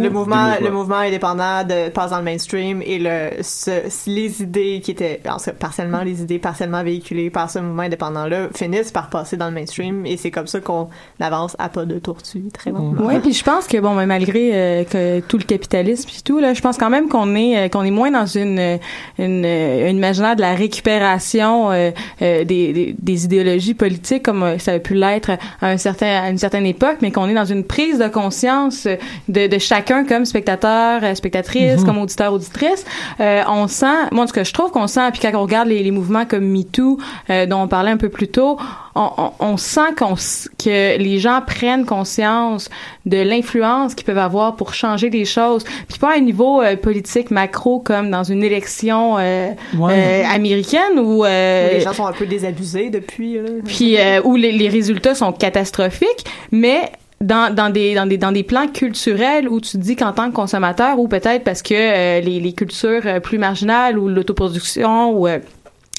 Le mouvement, mouvement. le mouvement indépendant de, passe dans le mainstream et le, ce- les idées qui étaient, en tout cas, partiellement les idées partiellement véhiculées par ce mouvement indépendant-là finissent par passer dans le mainstream et c'est comme ça qu'on avance à pas de tortue très lentement. Oui, puis je pense que bon, ben, malgré euh, que tout le capitalisme et tout là, je pense quand même qu'on est euh, qu'on est moins dans une une, euh, une imaginaire de la récupération euh, euh, des, des, des idéologies politiques comme euh, ça a pu l'être à un certain à une certaine époque, mais qu'on est dans une prise de conscience euh, de, de chacun comme spectateur, euh, spectatrice, comme auditeur, auditrice. Euh, on sent, moi, en tout cas, je trouve qu'on sent, puis quand on regarde les, les mouvements comme MeToo, euh, dont on parlait un peu plus tôt, on, on, on sent qu'on, que les gens prennent conscience de l'influence qu'ils peuvent avoir pour changer les choses, puis pas à un niveau euh, politique macro comme dans une élection euh, Ouais. euh, américaine où euh, les gens sont un peu désabusés depuis. Là. puis euh, où les, les résultats sont catastrophiques, mais dans, dans des dans des dans des plans culturels où tu te dis qu'en tant que consommateur ou peut-être parce que euh, les, les cultures euh, plus marginales ou l'autoproduction ou euh,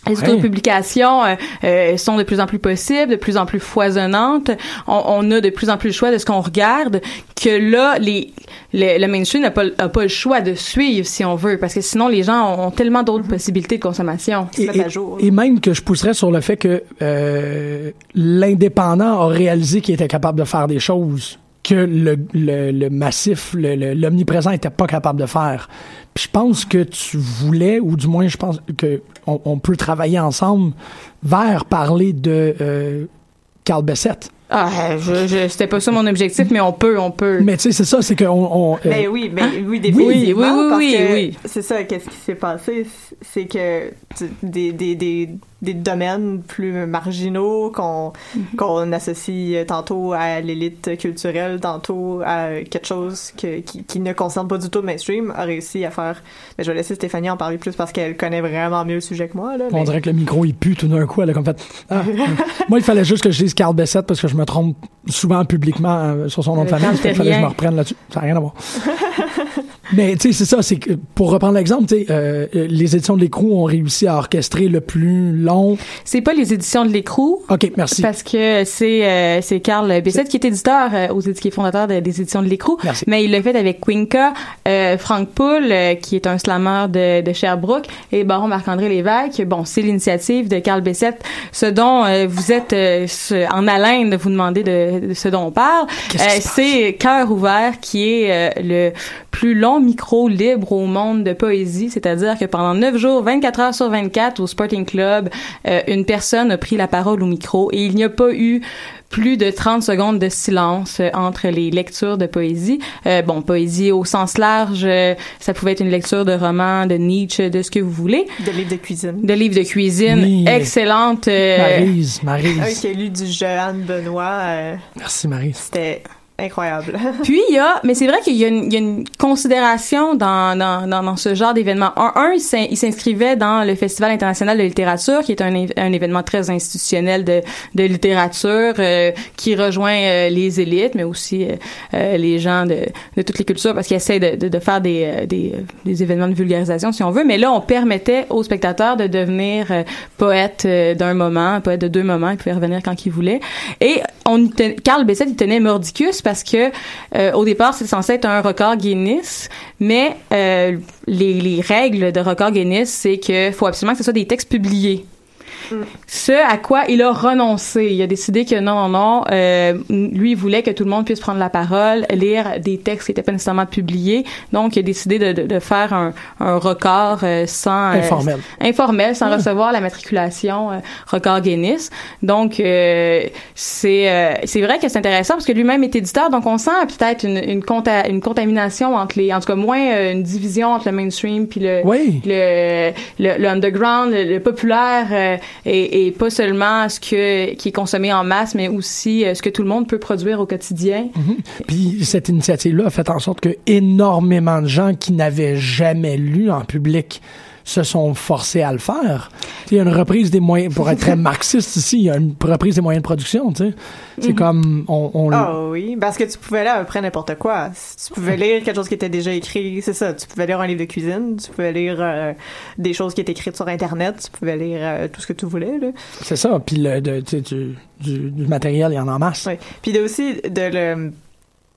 les Ouais. autopublications euh, euh, sont de plus en plus possibles, de plus en plus foisonnantes. On, on a de plus en plus le choix de ce qu'on regarde. Que là, les, le, le mainstream n'a pas, a pas le choix de suivre si on veut, parce que sinon les gens ont, ont tellement d'autres possibilités de consommation. se mettent à jour. et même que je pousserais sur le fait que euh, l'indépendant a réalisé qu'il était capable de faire des choses que le, le, le massif, l'omniprésent était pas capable de faire. Puis je pense que tu voulais, ou du moins je pense que on, on peut travailler ensemble vers parler de euh, Carl Bessette. Ah, je, je, c'était pas ça mon objectif, mais on peut, on peut. Mais tu sais, c'est ça, c'est qu'on... On, euh, Mais oui, mais oui, Oui, définitivement. oui, oui, parce oui, que oui. C'est ça, qu'est-ce qui s'est passé? C'est que des, des, des, des domaines plus marginaux qu'on qu'on associe tantôt à l'élite culturelle, tantôt à quelque chose que, qui, qui ne concerne pas du tout le mainstream, a réussi à faire. Mais je vais laisser Stéphanie en parler plus parce qu'elle connaît vraiment mieux le sujet que moi. Là, On dirait que le micro, il pue tout d'un coup. Elle a comme fait... Ah. Moi, il fallait juste que je dise Carl Bessette parce que je me trompe souvent publiquement euh, sur son nom de famille. Il fallait que je me reprenne là-dessus. Ça n'a rien à voir. Mais tu sais, c'est ça. C'est que pour reprendre l'exemple, tu sais, euh, les éditions de l'écrou ont réussi à orchestrer le plus long. C'est pas les éditions de l'écrou. Ok, merci. Parce que c'est euh, c'est Carl Bessette qui est éditeur euh, aux édi- qui est fondateur de- des éditions de l'écrou, mais il l'a fait avec Quinca, euh, Frank Poul euh, qui est un slammer de, de Sherbrooke et Baron Marc-André Lévesque. Bon, c'est l'initiative de Carl Bessette, ce dont euh, vous êtes euh, ce- en haleine de vous demander de, de ce dont on parle. Euh, c'est Cœur ouvert qui est euh, le plus long micro libre au monde de poésie, c'est-à-dire que pendant 9 jours, 24 heures sur 24 au Sporting Club, euh, une personne a pris la parole au micro et il n'y a pas eu plus de 30 secondes de silence euh, entre les lectures de poésie. Euh, bon, poésie au sens large, euh, ça pouvait être une lecture de roman, de Nietzsche, de ce que vous voulez, de livres de cuisine. de livres de cuisine, Oui. excellente. euh, Maryse, Maryse. Un qui a lu du Johan Benoît, euh, Merci, Maryse. c'était incroyable. Puis il y a, mais c'est vrai qu'il y y a une considération dans, dans, dans, ce genre d'événement. Un, un, il s'in- il s'inscrivait dans le Festival international de littérature, qui est un, un événement très institutionnel de, de littérature, euh, qui rejoint euh, les élites, mais aussi euh, euh, les gens de, de toutes les cultures, parce qu'il essaie de, de, de faire des, euh, des, des événements de vulgarisation, si on veut. Mais là, on permettait aux spectateurs de devenir poète d'un moment, poète de deux moments, il pouvait revenir quand il voulait. Et on Carl Bessette, il tenait mordicus que euh, au départ, c'est censé être un record Guinness, mais euh, les, les règles de record Guinness, c'est que faut absolument que ce soit des textes publiés. Ce à quoi il a renoncé. Il a décidé que non, non, non. euh, lui, il voulait que tout le monde puisse prendre la parole, lire des textes qui n'étaient pas nécessairement publiés. Donc, il a décidé de, de, de faire un, un record euh, sans... euh, Informel. informel, sans recevoir la matriculation euh, record Guinness. Donc, euh, c'est euh, c'est vrai que c'est intéressant parce que lui-même est éditeur, donc on sent peut-être une, une, conta- une contamination entre les... En tout cas, moins une division entre le mainstream puis le, Oui. le, le, le underground, le, le populaire, euh, et, pas seulement ce qui est consommé en masse, mais aussi euh, ce que tout le monde peut produire au quotidien. Puis cette initiative-là a fait en sorte que énormément de gens qui n'avaient jamais lu en public se sont forcés à le faire. Il y a une reprise des moyens, pour être très marxiste ici, il y a une reprise des moyens de production, tu sais. C'est comme, on, on Ah oui, parce que tu pouvais lire à peu près n'importe quoi. Tu pouvais lire quelque chose qui était déjà écrit, c'est ça. Tu pouvais lire un livre de cuisine, tu pouvais lire euh, des choses qui étaient écrites sur Internet, tu pouvais lire euh, tout ce que tu voulais. Là. c'est ça. Puis le, de, tu sais, du, du, du matériel, il y en a en masse. Oui. Puis de aussi de le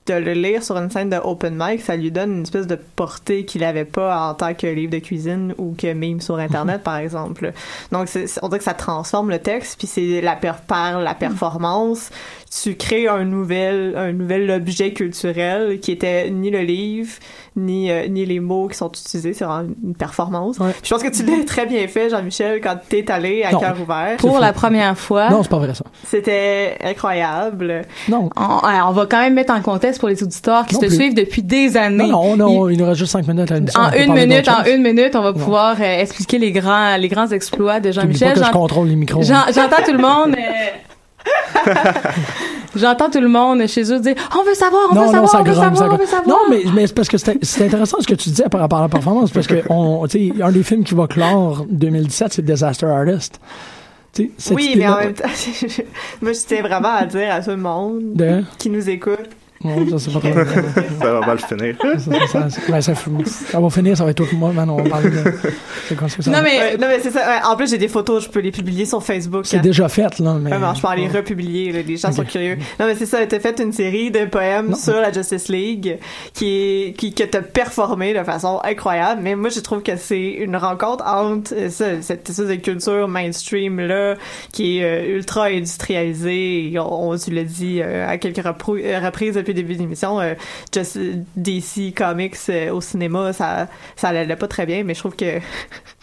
de le lire sur une scène de open mic, ça lui donne une espèce de portée qu'il avait pas en tant que livre de cuisine ou que mime sur internet par exemple. Donc on dirait que ça transforme le texte puis c'est la per par la performance, tu crées un nouvel un nouvel objet culturel qui était ni le livre ni euh, ni les mots qui sont utilisés, c'est vraiment une performance. Ouais. Je pense que tu l'as très bien fait Jean-Michel quand t'es allé à cœur ouvert. Pour la première fois, Non, c'est pas vrai ça. C'était incroyable. Non. on va quand même mettre en contexte pour les auditeurs qui Non te plus. suivent depuis des années. Non, non, non, Il- il nous reste juste cinq minutes à l'émission. en une minute, en chose. une minute, on va Non. pouvoir euh, expliquer les grands, les grands exploits de Jean-Michel. que je contrôle les micros. j'en- J'entends tout le monde. euh, J'entends tout le monde chez eux dire on veut savoir, on non, veut non, savoir, ça on veut savoir, ça on veut savoir. Non, mais, mais c'est parce que c'est intéressant ce que tu disais par rapport à la performance, parce que on, tu sais, un des films qui va clore 2017, c'est Disaster Artist. Tu sais, cette Oui, mais en même temps, moi, je tiens vraiment à dire à tout le monde De... qui nous écoute. Non, pas trop. Ça va mal finir. ça, ça, ça, ça- ça, ça va finir, ça va être toi et moi, man, on va parler de. C'est Non, mais non, mais c'est ça. Ouais, en plus, j'ai des photos, je peux les publier sur Facebook. C'est hein. déjà fait, là. Mais... Ouais, je peux aller republier, là, les gens sont curieux. Non, mais c'est ça, t'as fait une série de poèmes Non. sur la Justice League qui qui, que t'as performé de façon incroyable, mais moi, je trouve que c'est une rencontre entre euh, ça, cette espèce de culture mainstream-là, qui est euh, ultra industrialisée, et on, on tu l'as dit euh, à quelques repro- reprises depuis le début de l'émission, euh, Just- DC Comics euh, au cinéma, ça, ça allait pas très bien, mais je trouve que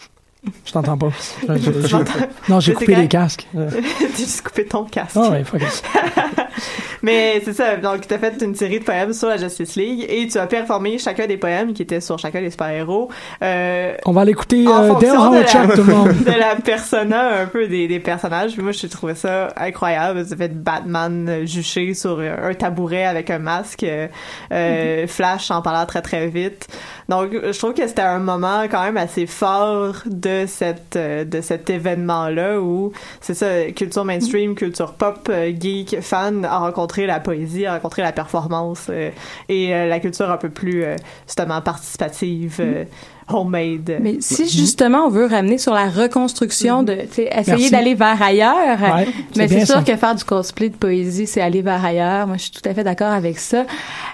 Je t'entends pas. Je- je- Tu je- m'entends? Non, j'ai coupé les casques. Euh, t'as juste coupé ton casque. Ah ouais, fuck. Mais c'est ça, donc tu as fait une série de poèmes sur la Justice League et tu as performé chacun des poèmes qui étaient sur chacun des super-héros. Euh, On va aller écouter en euh, fonction de Howard Chuck, tout le monde. la, de la persona un peu des, des personnages. Puis moi, je trouvais ça incroyable. Tu as fait Batman euh, juché sur un tabouret avec un masque, euh, euh, Flash en parlant très très vite. Donc, je trouve que c'était un moment quand même assez fort de cette euh, de cet événement-là où c'est ça, culture mainstream, culture pop, euh, geek, fan a rencontré la poésie, a rencontré la performance euh, et euh, la culture un peu plus euh, justement participative, euh, homemade. Mais si justement on veut ramener sur la reconstruction de, tu sais, essayer d'aller vers ailleurs, Ouais, mais c'est sûr ça. que faire du cosplay de poésie, c'est aller vers ailleurs. Moi, je suis tout à fait d'accord avec ça.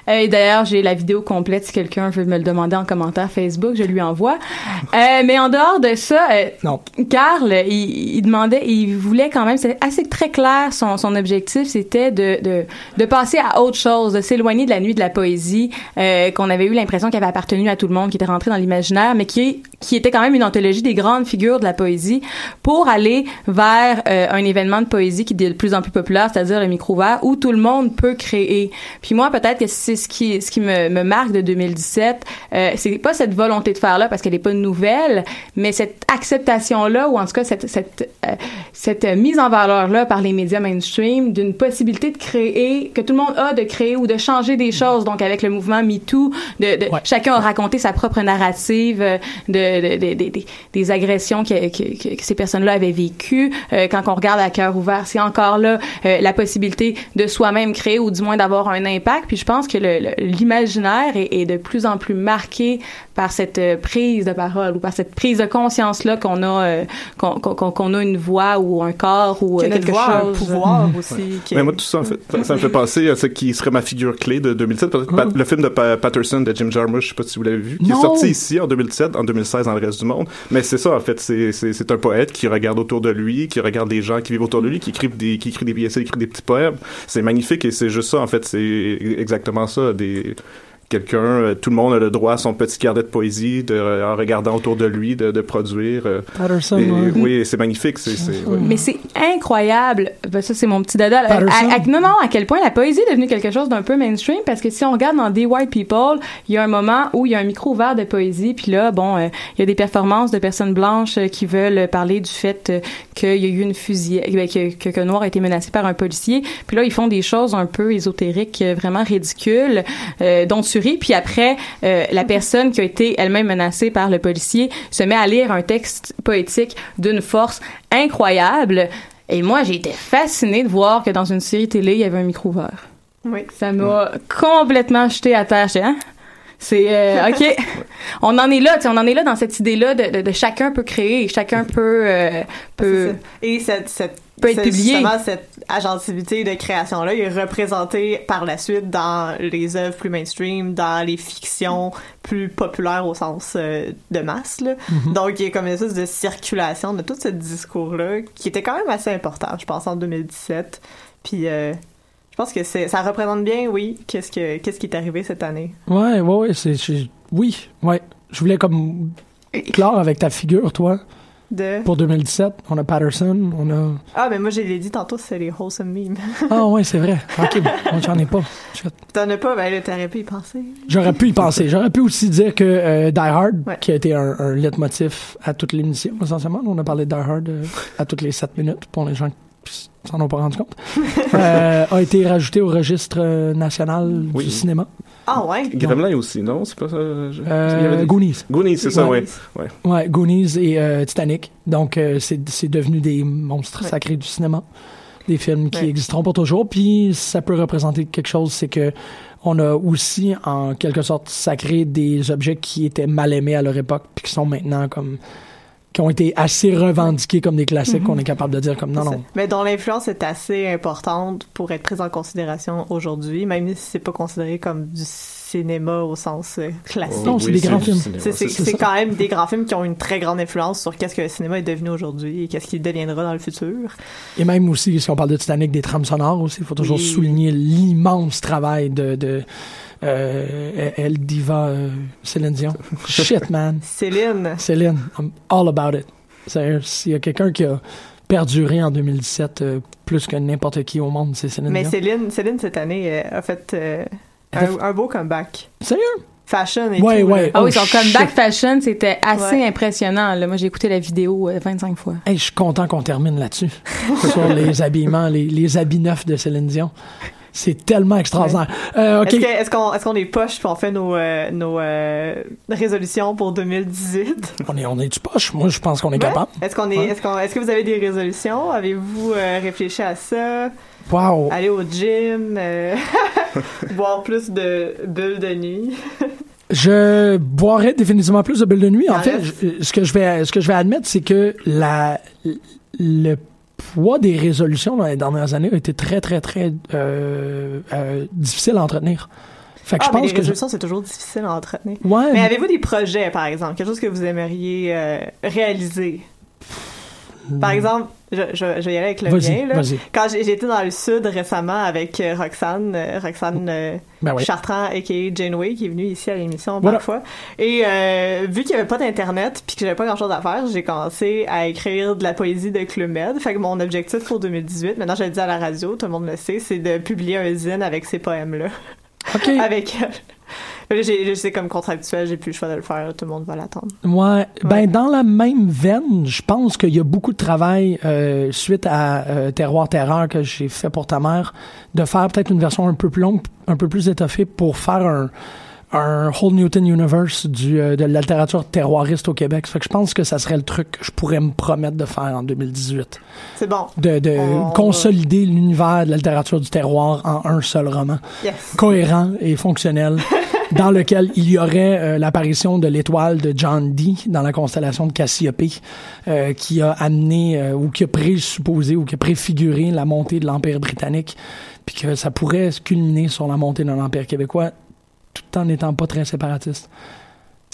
Euh, et d'ailleurs, j'ai la vidéo complète si quelqu'un veut me le demander en commentaire Facebook, je lui envoie. Euh, mais en dehors de ça, euh, Non. Carl, il, il demandait, il voulait quand même, c'est assez très clair son, son objectif, c'était de, de, de passer à autre chose, de s'éloigner de la nuit de la poésie, euh, qu'on avait eu l'impression qu'elle avait appartenu à tout le monde, qui était rentré dans l'imaginaire, mais qui, qui était quand même une anthologie des grandes figures de la poésie, pour aller vers euh, un événement de poésie qui est de plus en plus populaire, c'est-à-dire le micro ouvert, où tout le monde peut créer. Puis moi, peut-être que c'est ce qui, ce qui me, me marque de 2017, euh, c'est pas cette volonté de faire là parce qu'elle est pas nouvelle, mais cette acceptation là ou en tout cas cette cette euh, cette mise en valeur là par les médias mainstream d'une possibilité de créer que tout le monde a de créer ou de changer des choses. Donc avec le mouvement #MeToo, de, de Ouais. chacun a raconté sa propre narrative euh, de, de- de- de- de- des agressions que, que, ces personnes-là avaient vécues. Euh, quand on regarde à cœur ouvert, c'est encore là euh, la possibilité de soi-même créer ou du moins d'avoir un impact. Puis je pense que le- le- l'imaginaire est, est de plus en plus marqué par cette euh, prise de parole ou par cette prise de conscience là qu'on a euh, qu'on qu'on- qu'on a une voix ou un corps ou que euh, quelque voix a un chose. pouvoir aussi. qui- Mais moi, tout ça, en fait, ça, me fait penser à ce qui serait ma figure clé de 2007. Peut-être Pat- le film de Pa- Patterson de Jim Jarmusch, je sais pas si vous l'avez vu, qui Non. est sorti ici en 2007, en 2016. Dans le reste du monde. Mais c'est ça, en fait, c'est un poète qui regarde autour de lui, qui regarde les gens qui vivent autour de lui, qui écrivent des, qui écrit des pièces, qui écrit des petits poèmes. C'est magnifique et c'est juste ça, en fait, c'est exactement ça, des, quelqu'un, euh, tout le monde a le droit à son petit carnet de poésie, de, en regardant autour de lui, de, de produire. euh, Patterson, et- ouais. oui, c'est magnifique, c'est, c'est, ouais. Mais c'est incroyable. Ben, ça, c'est mon petit dada. À, Patterson. à- non, non, à quel point la poésie est devenue quelque chose d'un peu mainstream parce que si on regarde dans The White People, il y a un moment où il y a un micro ouvert de poésie, puis là, bon, euh, il y a des performances de personnes blanches euh, qui veulent parler du fait euh, qu'il y a eu une fusillade, ben, que, que, que Noir a été menacé par un policier. Puis là, ils font des choses un peu ésotériques, euh, vraiment ridicules, euh, dont tu Puis après, euh, la personne qui a été elle-même menacée par le policier se met à lire un texte poétique d'une force incroyable. Et moi, j'ai été fascinée de voir que dans une série télé, il y avait un micro ouvert. Oui. Ça m'a complètement jeté à terre. J'étais, hein? C'est euh, ok. On en est là, tu sais, on en est là dans cette idée-là de, de, de chacun peut créer, chacun peut euh, C'est peut. ça. Et cette, cette, peut être publié. justement, cette agentivité de création-là est représentée par la suite dans les œuvres plus mainstream, dans les fictions plus populaires au sens euh, de masse. Là. Mhm. Donc, il y a comme une espèce de circulation de tout ce discours-là qui était quand même assez important, je pense, en 2017. Puis, euh, pense que ça représente bien, oui, qu'est-ce, que, qu'est-ce qui est arrivé cette année. Ouais, ouais, ouais, c'est, oui, ouais. Je voulais comme clore avec ta figure, toi, De... pour 2017. On a Patterson, on a... Ah, mais moi, je l'ai dit tantôt, c'est les wholesome memes. Ah ouais, c'est vrai. Ok, moi j'en ai pas. T'en as pas, ben là, t'aurais pu y penser. J'aurais pu y penser. J'aurais pu aussi dire que euh, Die Hard, Ouais. qui a été un, un leitmotiv à toute l'émission, essentiellement. On a parlé de Die Hard euh, à toutes les 7 minutes pour les gens qui s'en ont pas rendu compte, euh, a été rajouté au registre euh, national Oui. du cinéma. Ah, ouais. Gremlin aussi, non? C'est pas ça? je- il y avait Euh, des- Goonies. Goonies, c'est ça, Ouais. ouais. Ouais, Goonies et euh, Titanic. Donc, euh, c'est c'est devenu des monstres Ouais. sacrés du cinéma. Des films qui Ouais. existeront pour toujours. Puis, ça peut représenter quelque chose, c'est que on a aussi, en quelque sorte, sacré des objets qui étaient mal aimés à leur époque, puis qui sont maintenant comme qui ont été assez revendiqués comme des classiques, qu'on est capable de dire comme non, non. Mais dont l'influence est assez importante pour être prise en considération aujourd'hui, même si c'est pas considéré comme du cinéma au sens euh, classique. Non, c'est des grands films. C'est- quand même des grands films qui ont une très grande influence sur qu'est-ce que le cinéma est devenu aujourd'hui et qu'est-ce qu'il deviendra dans le futur. Et même aussi, si on parle de Titanic, des trames sonores aussi, il faut toujours Oui. souligner l'immense travail de, de euh, El Diva euh, Céline Dion. Shit, man. Céline, Céline, I'm all about it. Sérieux, s'il y a quelqu'un qui a perduré en 2017 euh, plus que n'importe qui au monde, c'est Céline mais Dion. Céline, Céline cette année euh, a fait euh, un, un beau comeback. Sérieux? Fashion et Ouais, tout. ouais. Ah oui, Oh, son comeback shit. fashion, c'était assez Ouais. impressionnant. Là. Moi, j'ai écouté la vidéo euh, 25 fois. Hey, je suis content qu'on termine là-dessus. sur les habillements, les, les habits neufs de Céline Dion. C'est tellement extraordinaire. Euh. Est-ce qu'on est-ce qu'on est poche puis on fait nos, euh, nos euh, résolutions pour 2018? On est, on est du poche? Moi, je pense qu'on est capable. Est-ce qu'on est, Ouais. est-ce qu'on, est-ce que vous avez des résolutions? Avez-vous réfléchi à ça? Wow. Aller au gym, boire plus de bulles de nuit? Je boirais définitivement plus de bulles de nuit. En fait, je- ce que je vais, ce que je vais admettre, c'est que la, le poids des résolutions dans les dernières années a été très, très, très euh, euh, difficile à entretenir. Fait que Ah, je mais pense les que je- résolutions, c'est toujours difficile à entretenir. ouais, Mais avez-vous des projets, par exemple? Quelque chose que vous aimeriez euh, réaliser? Par exemple, je, je, je vais y aller avec le mien. Là. Quand j'étais dans le sud récemment avec euh, Roxane, euh, Roxane euh, Ben oui. Chartrand, a.k.a. Janeway, qui est venue ici à l'émission Voilà. parfois. Et euh, vu qu'il n'y avait pas d'Internet puis que j'avais pas grand-chose à faire, j'ai commencé à écrire de la poésie de Club Med. Fait que mon objectif pour 2018, maintenant je le dis à la radio, tout le monde le sait, c'est de publier un zine avec ces poèmes-là. OK. avec elle. J'ai- C'est comme contractuel, j'ai plus le choix de le faire, tout le monde va l'attendre. Ouais. Ben, dans la même veine, je pense qu'il y a beaucoup de travail euh, suite à euh, Terroir Terreur que j'ai fait pour ta mère, de faire peut-être une version un peu plus longue, un peu plus étoffée pour faire un, un Whole Newton Universe du, euh, de la littérature terroiriste au Québec. Fait que je pense que ça serait le truc que je pourrais me promettre de faire en 2018. C'est bon. De, de On- consolider l'univers de la littérature du terroir en un seul roman Yes. cohérent et fonctionnel dans lequel il y aurait euh, l'apparition de l'étoile de John Dee dans la constellation de Cassiope euh, qui a amené euh, ou qui a présupposé ou qui a préfiguré la montée de l'Empire britannique puis que ça pourrait se culminer sur la montée d'un empire québécois tout en n'étant pas très séparatiste.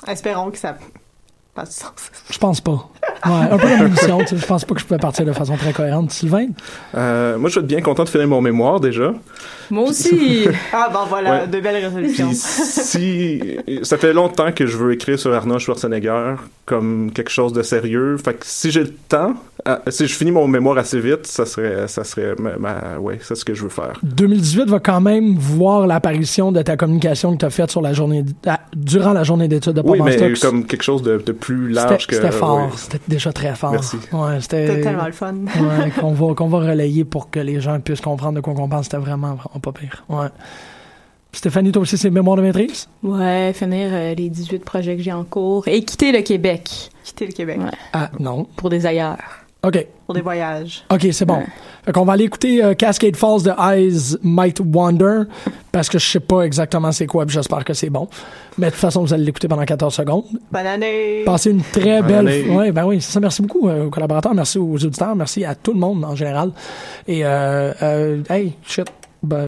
Espérons que ça pas de sens. Je pense pas. Ouais, un peu comme l'émission, tu sais, je pense pas que je pouvais partir de façon très cohérente. Sylvain? Euh, moi, je vais être bien content de finir mon mémoire déjà. Moi aussi. Ah, bon, voilà, Ouais. de belles résolutions. Puis si ça fait longtemps que je veux écrire sur Arnold Schwarzenegger comme quelque chose de sérieux, fait que si j'ai le temps, ah, si je finis mon mémoire assez vite, ça serait ça serait ma, ma- ouais, c'est ce que je veux faire. 2018 va quand même voir l'apparition de ta communication que tu as faite sur la journée, ah, durant la journée d'études de Oui, mais Stocks. comme quelque chose de, de plus C'était large que c'était fort, ouais. c'était déjà très fort. Merci. Ouais, C'était tellement le fun. ouais, qu'on va qu'on va relayer pour que les gens puissent comprendre de quoi on parle, c'était vraiment pas pire. Ouais. Stéphanie, toi aussi, c'est mémoire de maîtrise? Ouais, finir euh, les 18 projets que j'ai en cours et quitter le Québec Quitter le Québec Ouais. Ah, non. pour des ailleurs. OK. pour des voyages. OK, c'est bon. Ouais. Fait qu'on va aller écouter euh, Cascade Falls de Eyes Might Wander parce que je sais pas exactement c'est quoi, puis j'espère que c'est bon. Mais de toute façon, vous allez l'écouter pendant 14 secondes. Bonne année! Passez une très Bonne belle. année. Ouais, ben oui, c'est ça. Merci beaucoup euh, aux collaborateurs, merci aux auditeurs, merci à tout le monde en général. Et euh, euh, hey, shit. Ben,